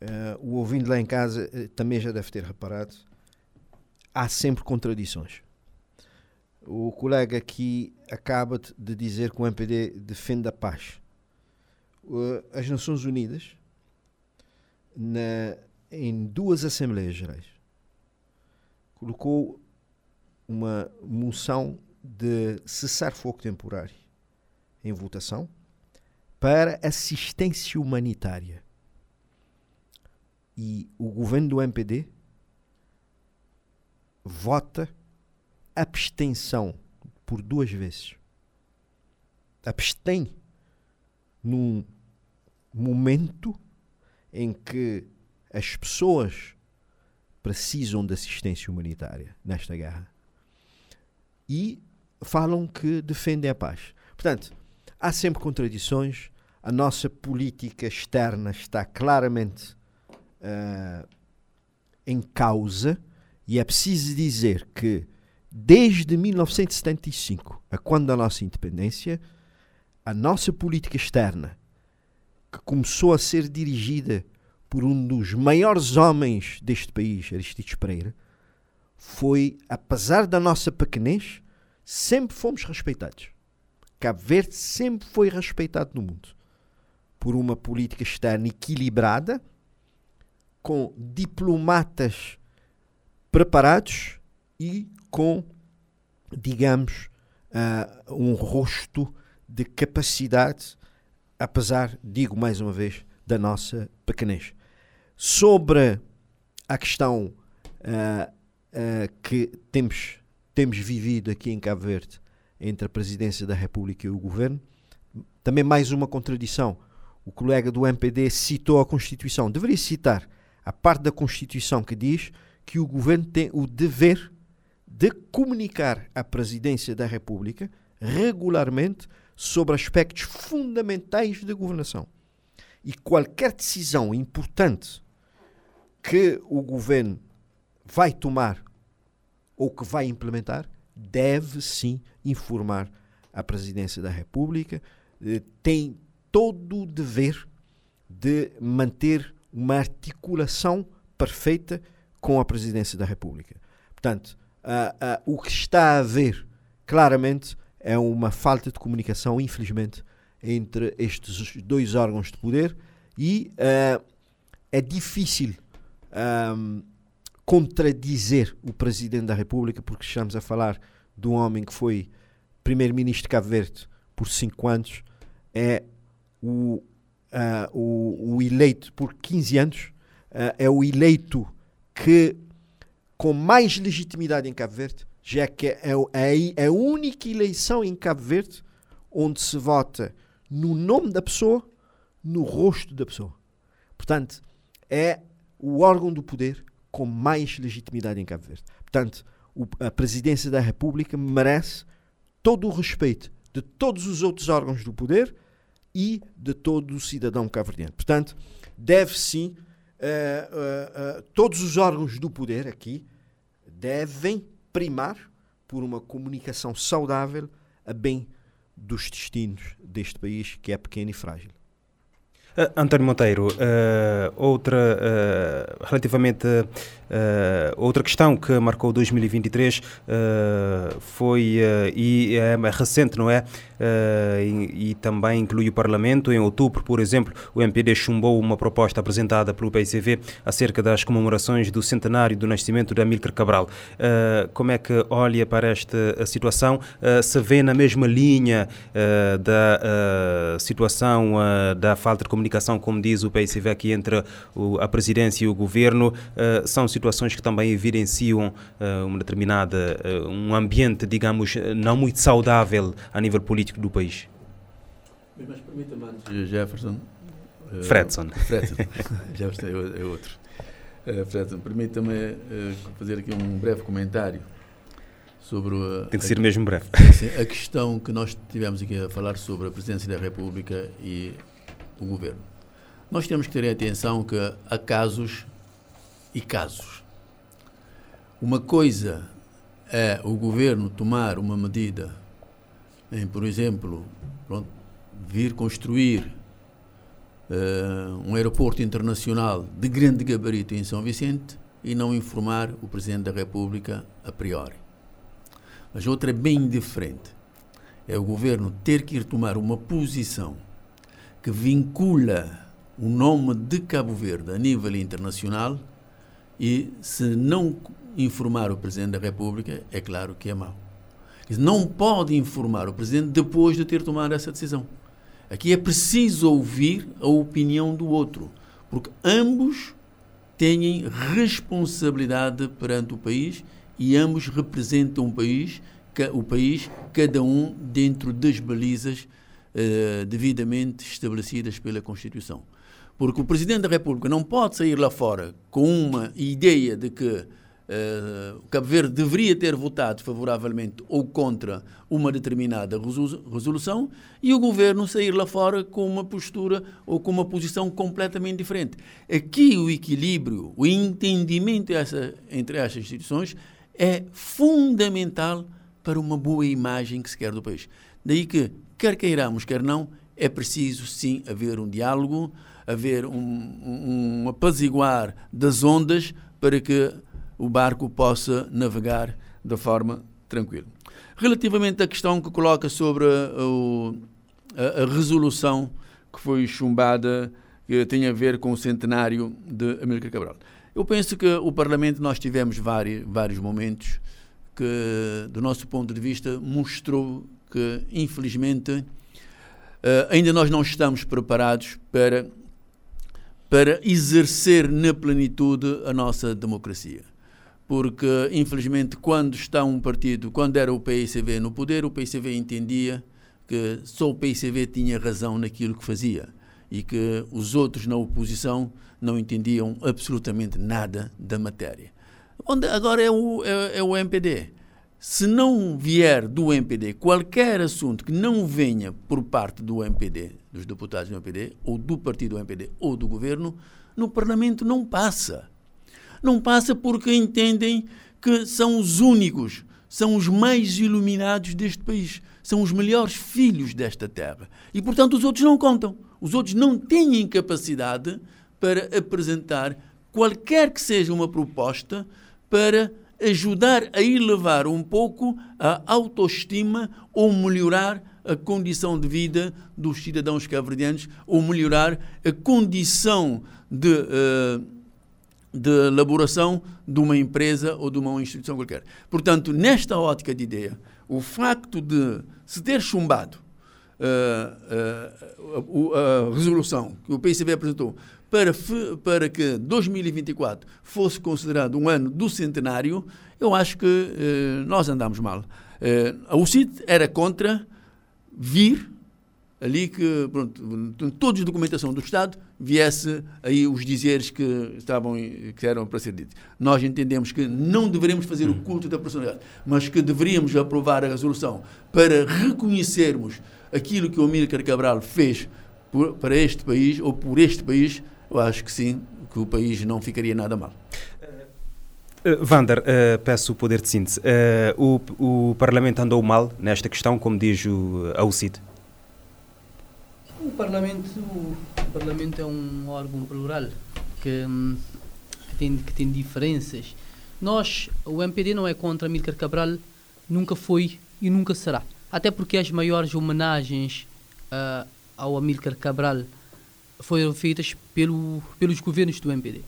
eh, o ouvindo lá em casa eh, também já deve ter reparado, há sempre contradições. O colega aqui acaba de- de dizer que o MPD defende a paz. Uh, As Nações Unidas, na- em duas Assembleias Gerais, colocou uma moção de cessar fogo temporário em votação para assistência humanitária. E o governo do MPD vota abstenção por duas vezes. Abstém num momento em que as pessoas precisam de assistência humanitária nesta guerra. E falam que defendem a paz. Portanto, há sempre contradições. A nossa política externa está claramente ah, em causa e é preciso dizer que desde 1975, a quando da nossa independência, a nossa política externa, que começou a ser dirigida por um dos maiores homens deste país, Aristides Pereira, foi, apesar da nossa pequenez, sempre fomos respeitados. Cabo Verde sempre foi respeitado no mundo por uma política externa equilibrada, com diplomatas preparados e com, digamos, ah, um rosto de capacidade, apesar, digo mais uma vez, da nossa pequenez. Sobre a questão ah, ah, que temos, temos vivido aqui em Cabo Verde entre a Presidência da República e o Governo, também mais uma contradição. O colega do MPD citou a Constituição. Deveria citar a parte da Constituição que diz que o Governo tem o dever de comunicar à Presidência da República regularmente sobre aspectos fundamentais da governação. E qualquer decisão importante que o Governo vai tomar ou que vai implementar, deve sim informar a Presidência da República eh, tem todo o dever de manter uma articulação perfeita com a Presidência da República. Portanto, o que está a haver claramente é uma falta de comunicação, infelizmente, entre estes dois órgãos de poder e uh, é difícil contradizer o Presidente da República, porque estamos a falar de um homem que foi Primeiro-Ministro de Cabo Verde por cinco anos, é o, uh, o, o, eleito por 15 anos, uh, é o eleito que com mais legitimidade em Cabo Verde, já que é, é, é a única eleição em Cabo Verde onde se vota no nome da pessoa, no rosto da pessoa. Portanto, é o órgão do poder com mais legitimidade em Cabo Verde. Portanto, o, a presidência da República merece todo o respeito de todos os outros órgãos do poder e de todo o cidadão cabo-verdiano. Portanto, deve sim, uh, uh, uh, todos os órgãos do poder aqui devem primar por uma comunicação saudável a bem dos destinos deste país que é pequeno e frágil. Uh, António Monteiro, uh, outra uh, relativamente outra questão que marcou 2023 foi e é recente, não é? E, e, também inclui o Parlamento. Em outubro, por exemplo, o MPD chumbou uma proposta apresentada pelo PICV acerca das comemorações do centenário do nascimento de Amílcar Cabral. como é que olha para esta situação? se vê na mesma linha da situação da falta de comunicação como diz o PICV aqui, entre a presidência e o governo, são situações que também evidenciam uh, uma determinada, uh, um ambiente, digamos, não muito saudável a nível político do país. Mas permita-me antes, Jefferson. Fredson. Fredson. Jefferson é, outro. Fredson, permita-me fazer aqui um breve comentário sobre a, Tem que ser a, mesmo breve. A questão que nós tivemos aqui a falar sobre a presidência da República e o governo. Nós temos que ter atenção que há casos e casos. Uma coisa é o governo tomar uma medida, em, por exemplo, pronto, vir construir uh, um aeroporto internacional de grande gabarito em São Vicente e não informar o Presidente da República a priori. Mas outra é bem diferente. É o governo ter que ir tomar uma posição que vincula o nome de Cabo Verde a nível internacional e se não informar o Presidente da República, é claro que é mau. Não pode informar o Presidente depois de ter tomado essa decisão. Aqui é preciso ouvir a opinião do outro, porque ambos têm responsabilidade perante o país e ambos representam o país, o país cada um dentro das balizas eh, devidamente estabelecidas pela Constituição. Porque o Presidente da República não pode sair lá fora com uma ideia de que uh, Cabo Verde deveria ter votado favoravelmente ou contra uma determinada resolução e o governo sair lá fora com uma postura ou com uma posição completamente diferente. Aqui o equilíbrio, o entendimento essa, entre estas instituições é fundamental para uma boa imagem que se quer do país. Daí que Quer queiramos, quer não, é preciso sim haver um diálogo, haver um, um, apaziguar das ondas para que o barco possa navegar da forma tranquila. Relativamente à questão que coloca sobre a, a, a, resolução que foi chumbada, que tem a ver com o centenário de Amílcar Cabral. Eu penso que o Parlamento nós tivemos vários, vários momentos que, do nosso ponto de vista, mostrou que, infelizmente, eh, ainda nós não estamos preparados para, para exercer na plenitude a nossa democracia. Porque, infelizmente, quando está um partido, quando era o PICV no poder, o PICV entendia que só o PICV tinha razão naquilo que fazia e que os outros na oposição não entendiam absolutamente nada da matéria. Onde agora é o, é, é o MPD se não vier do MPD qualquer assunto que não venha por parte do MPD, dos deputados do MPD, ou do partido do MPD, ou do governo, no Parlamento não passa. Não passa porque entendem que são os únicos, são os mais iluminados deste país. são os melhores filhos desta terra. E, portanto, os outros não contam. Os outros não têm capacidade para apresentar qualquer que seja uma proposta para ajudar a elevar um pouco a autoestima ou melhorar a condição de vida dos cidadãos cabo-verdianos ou melhorar a condição de, uh, de elaboração de uma empresa ou de uma instituição qualquer. Portanto, nesta ótica de ideia, o facto de se ter chumbado uh, uh, a resolução que o PCB apresentou para, para que 2024 fosse considerado um ano do centenário, eu acho que uh, nós andamos mal. a UCIT era contra vir ali que, pronto, todos a documentação do Estado viesse aí os dizeres que estavam que eram para ser ditos. Nós entendemos que não deveremos fazer o culto da personalidade, mas que deveríamos aprovar a resolução para reconhecermos aquilo que o Amílcar Cabral fez por, para este país ou por este país, eu acho que sim, que o país não ficaria nada mal. Uh, Vander, uh, peço o poder de síntese. Uh, o, o Parlamento andou mal nesta questão, como diz o Aucid? O Parlamento, o Parlamento é um órgão plural que, que, tem, que tem diferenças. Nós, o MPD não é contra Amílcar Cabral, nunca foi e nunca será. Até porque as maiores homenagens ao Amílcar Cabral foram feitas pelo, pelos governos do MPD.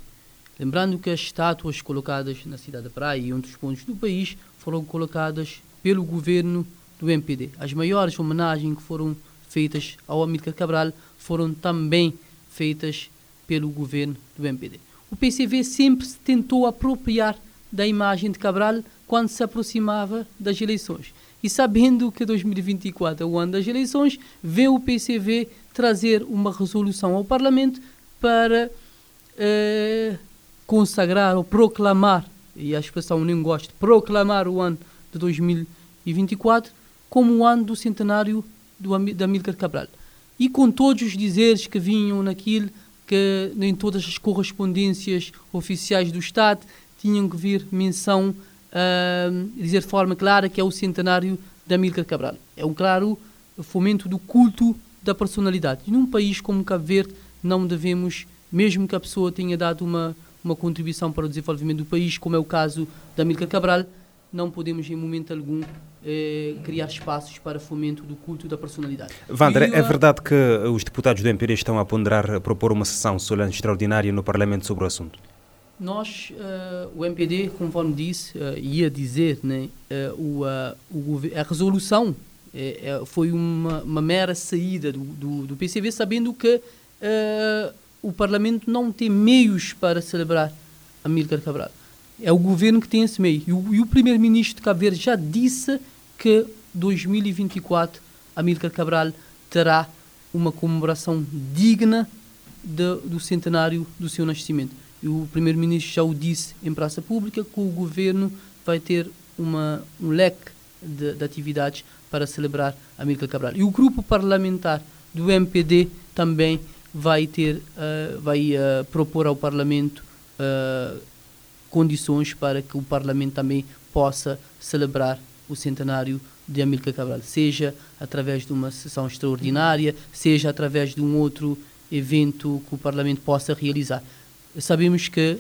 Lembrando que as estátuas colocadas na cidade da Praia e outros pontos do país foram colocadas pelo governo do MPD. As maiores homenagens que foram feitas ao Amílcar Cabral foram também feitas pelo governo do MPD. O PCV sempre se tentou apropriar da imagem de Cabral quando se aproximava das eleições. E sabendo que 2024 é o ano das eleições, vê o PCV trazer uma resolução ao Parlamento para eh, consagrar ou proclamar, e a expressão nem gosto, proclamar o ano de 2024 como o ano do centenário do, da Amílcar Cabral. E com todos os dizeres que vinham naquilo, que nem todas as correspondências oficiais do Estado tinham que vir menção, uh, dizer de forma clara que é o centenário da Amílcar Cabral. É um claro fomento do culto da personalidade. E num país como Cabo Verde, não devemos, mesmo que a pessoa tenha dado uma uma contribuição para o desenvolvimento do país, como é o caso da Milka Cabral, não podemos em momento algum eh, criar espaços para fomento do culto da personalidade. Vandra, é verdade que os deputados do MPD estão a ponderar a propor uma sessão solene extraordinária no Parlamento sobre o assunto? Nós, uh, o MPD, conforme disse, uh, ia dizer, né, uh, o, o, a resolução foi uma, uma, mera saída do, do, do, PCV, sabendo que o Parlamento não tem meios para celebrar Amílcar Cabral. É o governo que tem esse meio. E o, o primeiro-ministro de Cabo Verde já disse que 2024 Amílcar Cabral terá uma comemoração digna de, do centenário do seu nascimento. E o primeiro-ministro já o disse em praça pública que o governo vai ter uma, um leque de, de atividades para celebrar Amílcar Cabral. E o grupo parlamentar do MPD também vai ter uh, vai uh, propor ao Parlamento uh, condições para que o Parlamento também possa celebrar o centenário de Amílcar Cabral, seja através de uma sessão extraordinária, seja através de um outro evento que o Parlamento possa realizar. Sabemos que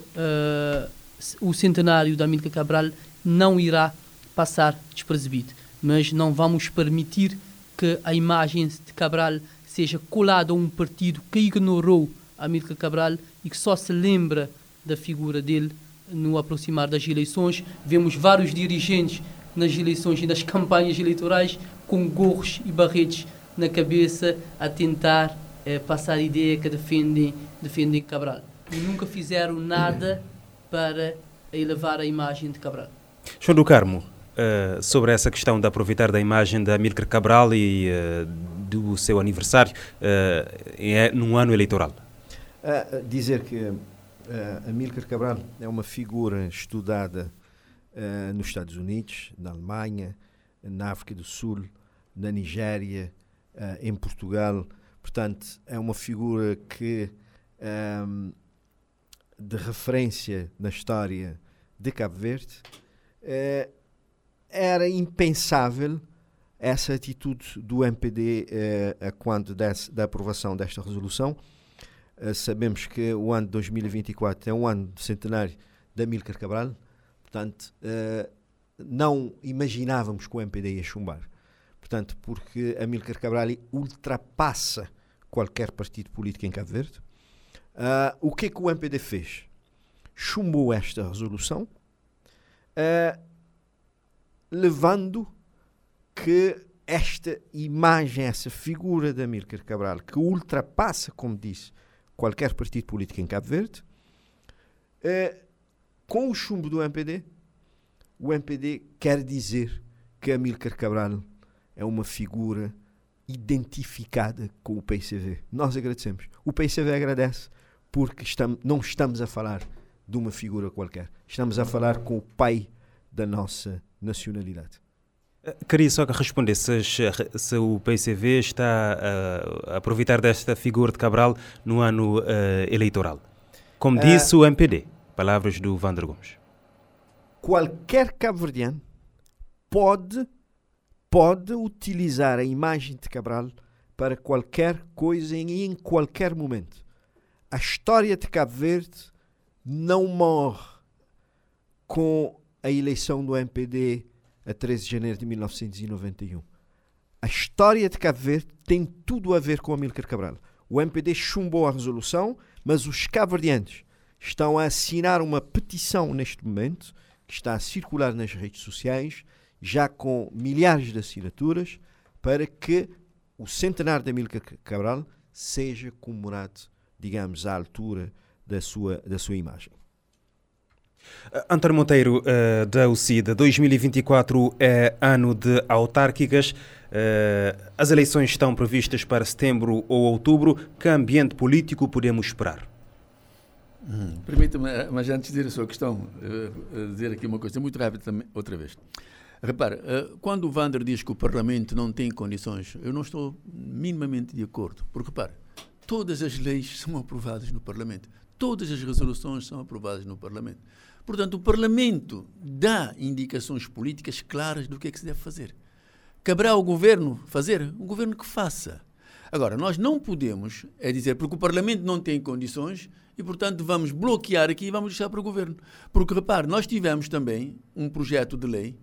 o centenário de Amílcar Cabral não irá passar despercebido, mas não vamos permitir que a imagem de Cabral seja colado a um partido que ignorou Amílcar Cabral e que só se lembra da figura dele no aproximar das eleições. Vemos vários dirigentes nas eleições e nas campanhas eleitorais com gorros e barretes na cabeça a tentar eh, passar a ideia que defendem, defendem Cabral. E nunca fizeram nada para elevar a imagem de Cabral. João do Carmo, uh, sobre essa questão de aproveitar da imagem da Amílcar Cabral e uh, do seu aniversário uh, é num ano eleitoral? Uh, dizer que uh, Amílcar Cabral é uma figura estudada uh, nos Estados Unidos, na Alemanha, na África do Sul, na Nigéria, em Portugal. Portanto, é uma figura que um, de referência na história de Cabo Verde. Era impensável essa atitude do MPD eh, a quando desse, da aprovação desta resolução. Eh, sabemos que o ano de 2024 é um ano de centenário da Amílcar Cabral, portanto, eh, não imaginávamos que o MPD ia chumbar. Portanto, porque Amílcar Cabral ultrapassa qualquer partido político em Cabo Verde. Uh, o que é que o MPD fez? Chumbou esta resolução, uh, levando que esta imagem, essa figura de Amílcar Cabral, que ultrapassa, como disse, qualquer partido político em Cabo Verde, uh, com o chumbo do MPD, o MPD quer dizer que Amílcar Cabral é uma figura identificada com o PCV. Nós agradecemos. O PCV agradece porque estamos, não estamos a falar de uma figura qualquer. Estamos a falar com o pai da nossa nacionalidade. Eh, queria só que respondesse se, se o PCV está a, a, aproveitar desta figura de Cabral no ano uh, eleitoral. Como uh, disse o MPD, palavras do Vander Gomes. Qualquer cabo-verdiano pode pode utilizar a imagem de Cabral para qualquer coisa e em qualquer momento. A história de Cabo Verde não morre com a eleição do MPD a 13 de janeiro de 1991. A história de Cabo Verde tem tudo a ver com Amílcar Cabral. O MPD chumbou a resolução, mas os cabo-verdianos estão a assinar uma petição neste momento, que está a circular nas redes sociais, já com milhares de assinaturas, para que o centenário de Amílcar Cabral seja comemorado, digamos, à altura da sua, da sua imagem. Uh, António Monteiro, uh, da UCID, 2024 é ano de autárquicas. Uh, as eleições estão previstas para setembro ou outubro. Que ambiente político podemos esperar? Hum, Permita-me, mas antes de dizer a sua questão, dizer aqui uma coisa muito rápida também, outra vez. Repare, eh, quando o Vander diz que o Parlamento não tem condições, eu não estou minimamente de acordo. Porque, repare, todas as leis são aprovadas no Parlamento. Todas as resoluções são aprovadas no Parlamento. Portanto, o Parlamento dá indicações políticas claras do que é que se deve fazer. Caberá ao Governo fazer? O Governo que faça. Agora, nós não podemos, é dizer, porque o Parlamento não tem condições e, portanto, vamos bloquear aqui e vamos deixar para o Governo. Porque, repare, nós tivemos também um projeto de lei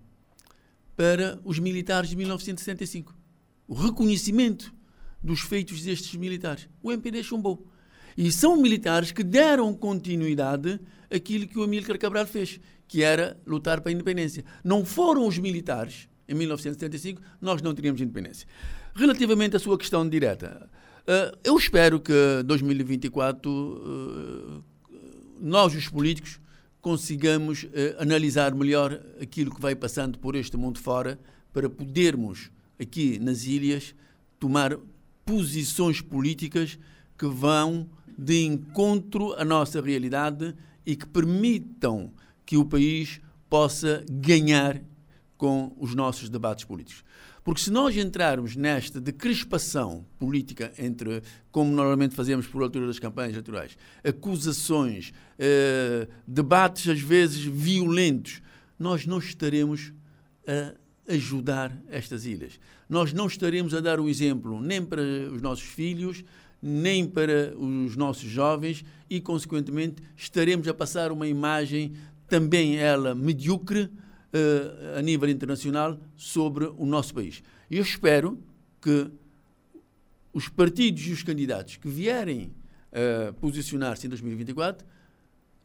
para os militares de 1965. O reconhecimento dos feitos destes militares. O MPD chumbou. E são militares que deram continuidade àquilo que o Amílcar Cabral fez, que era lutar para a independência. Não foram os militares, em 1975, nós não teríamos independência. Relativamente à sua questão direta, eh, eu espero que 2024 eh, nós, os políticos, consigamos uh, analisar melhor aquilo que vai passando por este mundo fora para podermos aqui nas ilhas tomar posições políticas que vão de encontro à nossa realidade e que permitam que o país possa ganhar com os nossos debates políticos. Porque se nós entrarmos nesta decrespação política entre, como normalmente fazemos por altura das campanhas eleitorais, acusações, eh, debates às vezes violentos, nós não estaremos a ajudar estas ilhas. Nós não estaremos a dar o exemplo nem para os nossos filhos, nem para os nossos jovens e, consequentemente, estaremos a passar uma imagem também ela medíocre uh, a nível internacional sobre o nosso país. Eu espero que os partidos e os candidatos que vierem uh, posicionar-se em 2024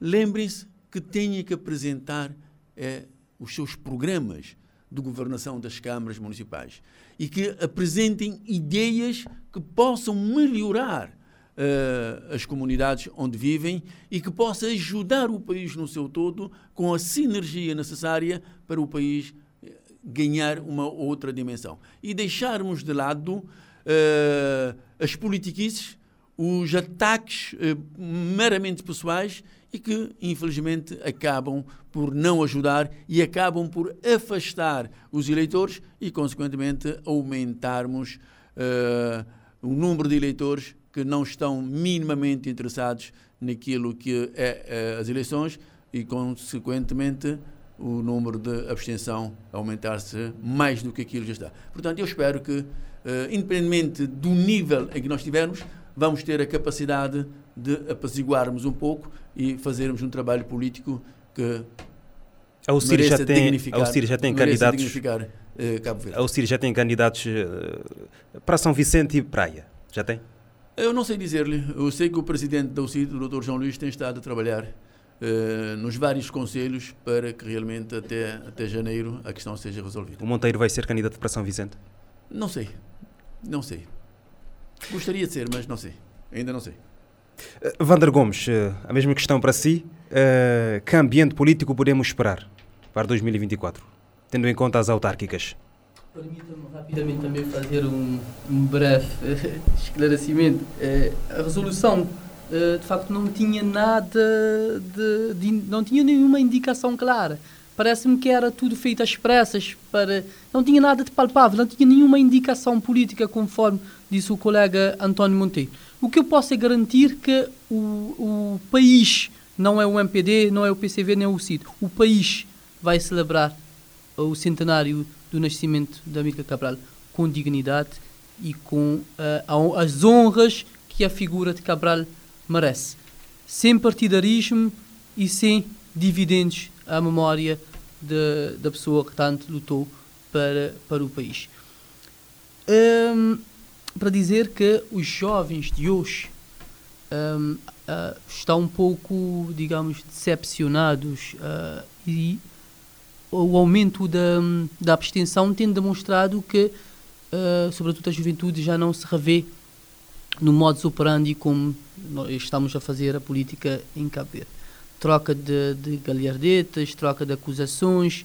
lembrem-se que têm que apresentar uh, os seus programas de governação das câmaras municipais e que apresentem ideias que possam melhorar uh, as comunidades onde vivem e que possa ajudar o país no seu todo com a sinergia necessária para o país eh, ganhar uma outra dimensão. E deixarmos de lado uh, as politiquices, os ataques uh, meramente pessoais e que, infelizmente, acabam por não ajudar e acabam por afastar os eleitores e, consequentemente, aumentarmos uh, o número de eleitores que não estão minimamente interessados naquilo que é, é as eleições e, consequentemente, o número de abstenção aumentar-se mais do que aquilo já está. Portanto, eu espero que, uh, independentemente do nível em que nós estivermos, vamos ter a capacidade de apaziguarmos um pouco e fazermos um trabalho político que a UCIR já tem, a já tem candidatos. Cabo Verde. A UCIR já tem candidatos para São Vicente e Praia. Já tem? Eu não sei dizer-lhe. Eu sei que o presidente da UCIR, o Dr. João Luís, tem estado a trabalhar uh, nos vários conselhos para que realmente até, até janeiro a questão seja resolvida. O Monteiro vai ser candidato para São Vicente? Não sei. Não sei. Gostaria de ser, mas não sei. Ainda não sei. Vander Gomes, uh, a mesma questão para si. Uh, que ambiente político podemos esperar para 2024, tendo em conta as autárquicas? Permita-me rapidamente também fazer um, um breve esclarecimento. a resolução de facto não tinha nada de, de, não tinha nenhuma indicação clara parece-me que era tudo feito às pressas para não tinha nada de palpável não tinha nenhuma indicação política conforme disse o colega António Monteiro o que eu posso é garantir que o, o país, não é o MPD, não é o PCV, nem o CID, o país vai celebrar o centenário do nascimento da Amílcar Cabral com dignidade e com uh, as honras que a figura de Cabral merece. Sem partidarismo e sem dividendos à memória de, da pessoa que tanto lutou para, para o país. Um, para dizer que os jovens de hoje um, uh, ah, estão um pouco, digamos, decepcionados uh, e o aumento da, da abstenção tem demonstrado que, uh, sobretudo a juventude, já não se revê no modus operandi como nós estamos a fazer a política em Cabo Verde. Troca de, de galhardetas, troca de acusações,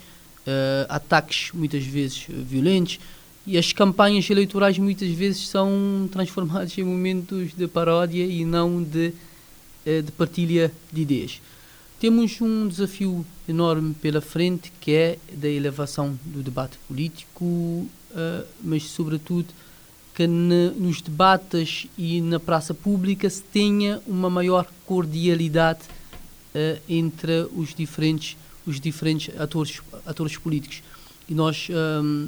ataques muitas vezes violentos, e as campanhas eleitorais muitas vezes são transformadas em momentos de paródia e não de, eh, de partilha de ideias. Temos um desafio enorme pela frente que é da elevação do debate político, eh, mas sobretudo que nos debates e na praça pública se tenha uma maior cordialidade uh, entre os diferentes os diferentes atores atores políticos e nós um,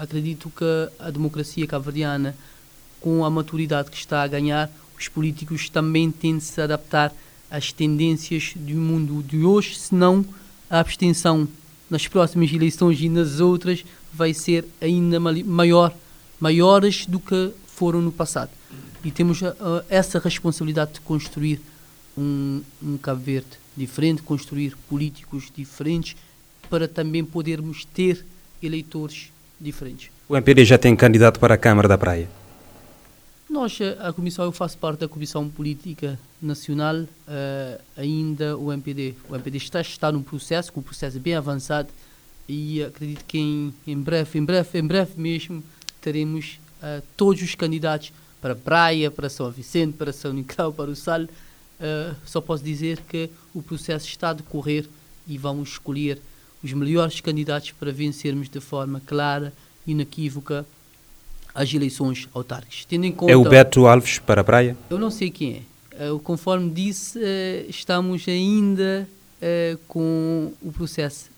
acredito que a democracia cabo-verdiana, com a maturidade que está a ganhar, os políticos também têm de se adaptar às tendências do mundo de hoje, senão a abstenção nas próximas eleições e nas outras vai ser ainda maior, maiores do que foram no passado. E temos uh, essa responsabilidade de construir um, um Cabo Verde diferente, construir políticos diferentes, para também podermos ter eleitores diferentes. O MPD já tem candidato para a Câmara da Praia? Nós, a Comissão, eu faço parte da Comissão Política Nacional, uh, ainda o MPD. O MPD está, está num processo, com um processo bem avançado, e acredito que em, em breve, em breve, em breve mesmo, teremos uh, todos os candidatos para a Praia, para São Vicente, para São Nicolau, para o Sal. Uh, só posso dizer que o processo está a decorrer e vamos escolher os melhores candidatos para vencermos de forma clara e inequívoca as eleições autárquicas. Tendo em conta, é o Beto Alves para a Praia? Eu não sei quem é. Uh, conforme disse, uh, estamos ainda uh, com o processo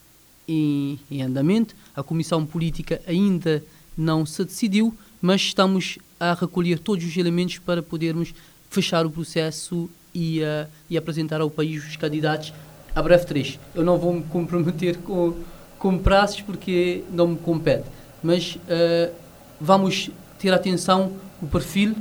em, em, andamento. A Comissão Política ainda não se decidiu, mas estamos a recolher todos os elementos para podermos fechar o processo e, e apresentar ao país os candidatos a breve trecho. Eu não vou me comprometer com, com prazos porque não me compete, mas uh, vamos ter atenção o perfil,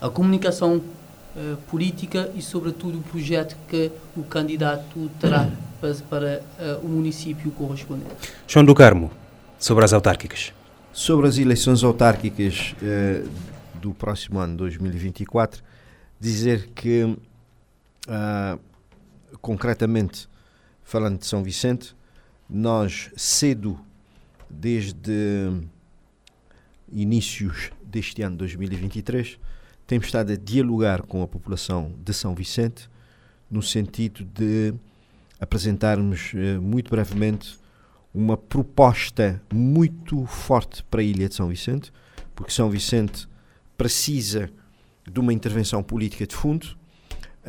a comunicação uh, política e, sobretudo, o projeto que o candidato terá para, para uh, o município correspondente. João do Carmo, sobre as autárquicas. Sobre as eleições autárquicas do próximo ano, 2024, dizer que uh, concretamente, falando de São Vicente, nós cedo, desde inícios deste ano 2023, temos estado a dialogar com a população de São Vicente no sentido de apresentarmos eh, muito brevemente uma proposta muito forte para a ilha de São Vicente, porque São Vicente precisa de uma intervenção política de fundo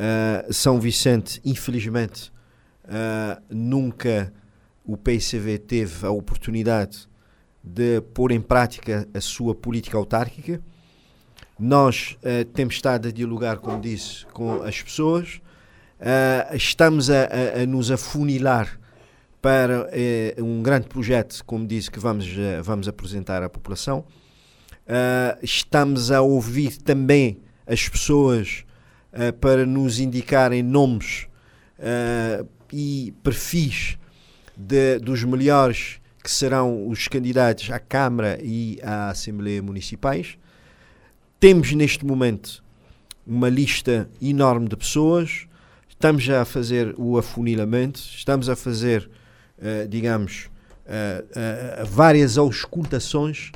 Uh, São Vicente, infelizmente, uh, nunca o PICV teve a oportunidade de pôr em prática a sua política autárquica. Nós uh, temos estado a dialogar, como disse, com as pessoas, estamos a, a, a, nos afunilar para uh, um grande projeto, como disse, que vamos, vamos apresentar à população. estamos a ouvir também as pessoas para nos indicarem nomes e perfis de, dos melhores que serão os candidatos à Câmara e à Assembleia Municipais. Temos neste momento uma lista enorme de pessoas, estamos já a fazer o afunilamento, estamos a fazer, uh, digamos, uh, uh, várias auscultações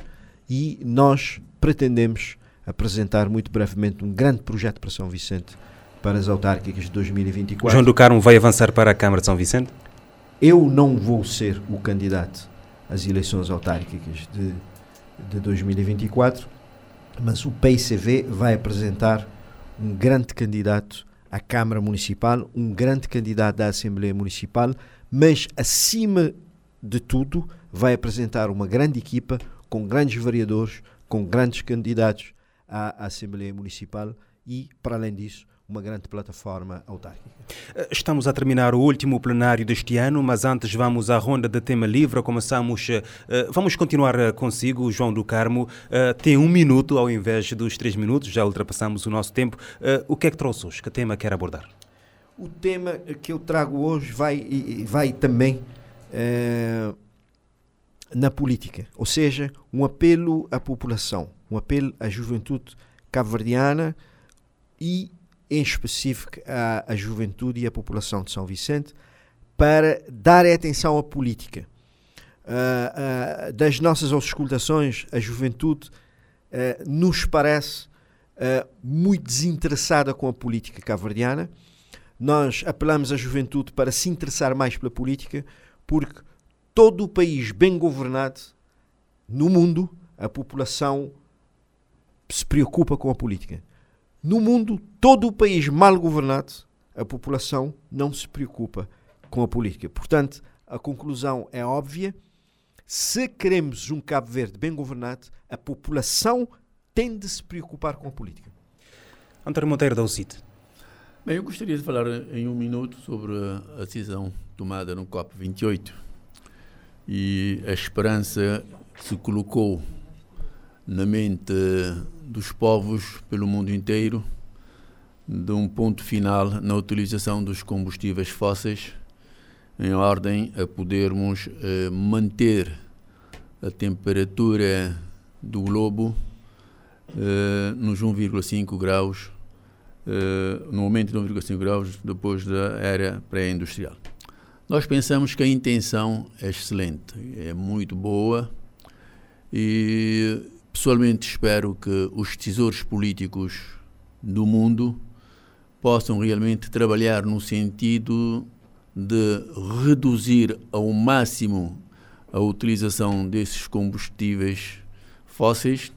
e nós pretendemos apresentar muito brevemente um grande projeto para São Vicente para as autárquicas de 2024. João do Carmo vai avançar para a Câmara de São Vicente? Eu não vou ser o candidato às eleições autárquicas de, de 2024, mas o PICV vai apresentar um grande candidato à Câmara Municipal, um grande candidato à Assembleia Municipal, mas acima de tudo vai apresentar uma grande equipa com grandes vereadores, com grandes candidatos à Assembleia Municipal e, para além disso, uma grande plataforma autárquica. Eh, estamos a terminar o último plenário deste ano, mas antes vamos à ronda de tema livre. Começamos, uh, vamos continuar consigo, João do Carmo. Tem um minuto ao invés dos três minutos, já ultrapassamos o nosso tempo. O que é que trouxe hoje? Que tema quer abordar? O tema que eu trago hoje vai, vai também na política, ou seja, um apelo à população, um apelo à juventude cabo-verdiana e em específico à, à juventude e à população de São Vicente, para dar atenção à política. Uh, uh, das nossas auscultações, a juventude uh, nos parece muito desinteressada com a política cabo-verdiana. Nós apelamos à juventude para se interessar mais pela política, porque todo o país bem governado no mundo, a população se preocupa com a política. No mundo, todo o país mal governado, a população não se preocupa com a política. Portanto, a conclusão é óbvia. Se queremos um Cabo Verde bem governado, a população tem de se preocupar com a política. António Monteiro da UCIT. Bem, eu gostaria de falar em um minuto sobre a decisão tomada no COP28 e a esperança que se colocou na mente dos povos pelo mundo inteiro de um ponto final na utilização dos combustíveis fósseis em ordem a podermos eh, manter a temperatura do globo eh, nos 1,5 graus, eh, no aumento de 1,5 graus depois da era pré-industrial. Nós pensamos que a intenção é excelente, é muito boa e Pessoalmente espero que os tesouros políticos do mundo possam realmente trabalhar no sentido de reduzir ao máximo a utilização desses combustíveis fósseis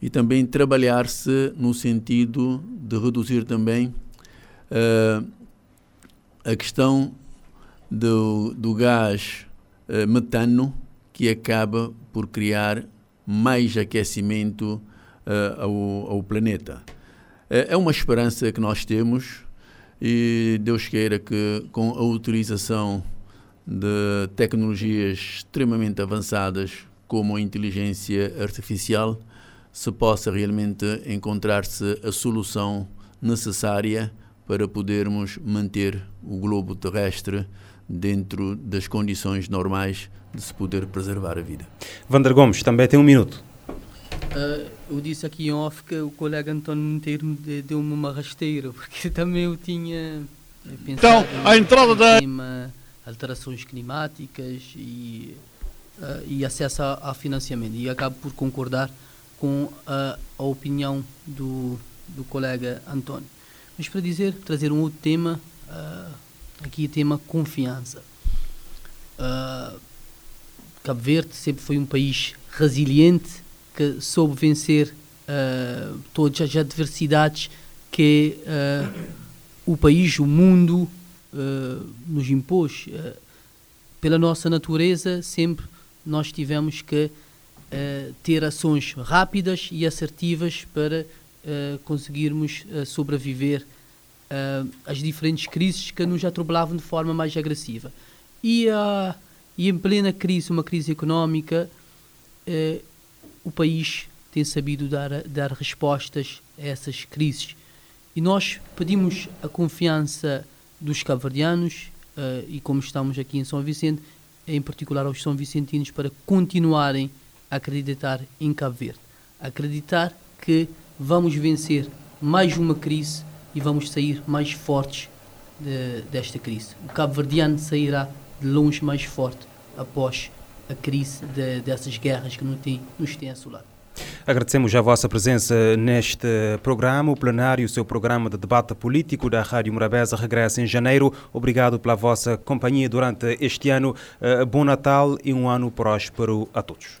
e também trabalhar-se no sentido de reduzir também uh, a questão do, do gás uh, metano que acaba por criar mais aquecimento uh, ao, ao, planeta. É, é uma esperança que nós temos e Deus queira que com a utilização de tecnologias extremamente avançadas como a inteligência artificial se possa realmente encontrar-se a solução necessária para podermos manter o globo terrestre dentro das condições normais de se poder preservar a vida. Vander Gomes, também tem um minuto. Uh, eu disse aqui em off que o colega António Monteiro me deu-me uma rasteira, porque também eu tinha pensado então, a entrada da clima, alterações climáticas e, uh, e acesso a, a, financiamento. E acabo por concordar com a, a opinião do, do colega António. Mas para dizer, trazer um outro tema, uh, aqui o tema confiança. Uh, Cabo Verde sempre foi um país resiliente que soube vencer uh, todas as adversidades que uh, o país, o mundo nos impôs. pela nossa natureza, sempre nós tivemos que ter ações rápidas e assertivas para conseguirmos uh, às diferentes crises que nos atropelavam de forma mais agressiva. E, e em plena crise, uma crise económica, o país tem sabido dar, dar respostas a essas crises. E nós pedimos a confiança dos cabo-verdianos uh, e como estamos aqui em São Vicente, em particular aos são vicentinos, para continuarem a acreditar em Cabo Verde. Acreditar que vamos vencer mais uma crise e vamos sair mais fortes de, desta crise. O cabo-verdiano sairá de longe mais forte após a crise de, dessas guerras que nos têm, nos têm assolado. Agradecemos a vossa presença neste programa. O plenário, o seu programa de debate político da Rádio Morabeza, regressa em janeiro. Obrigado pela vossa companhia durante este ano. Eh, bom Natal e um ano próspero a todos.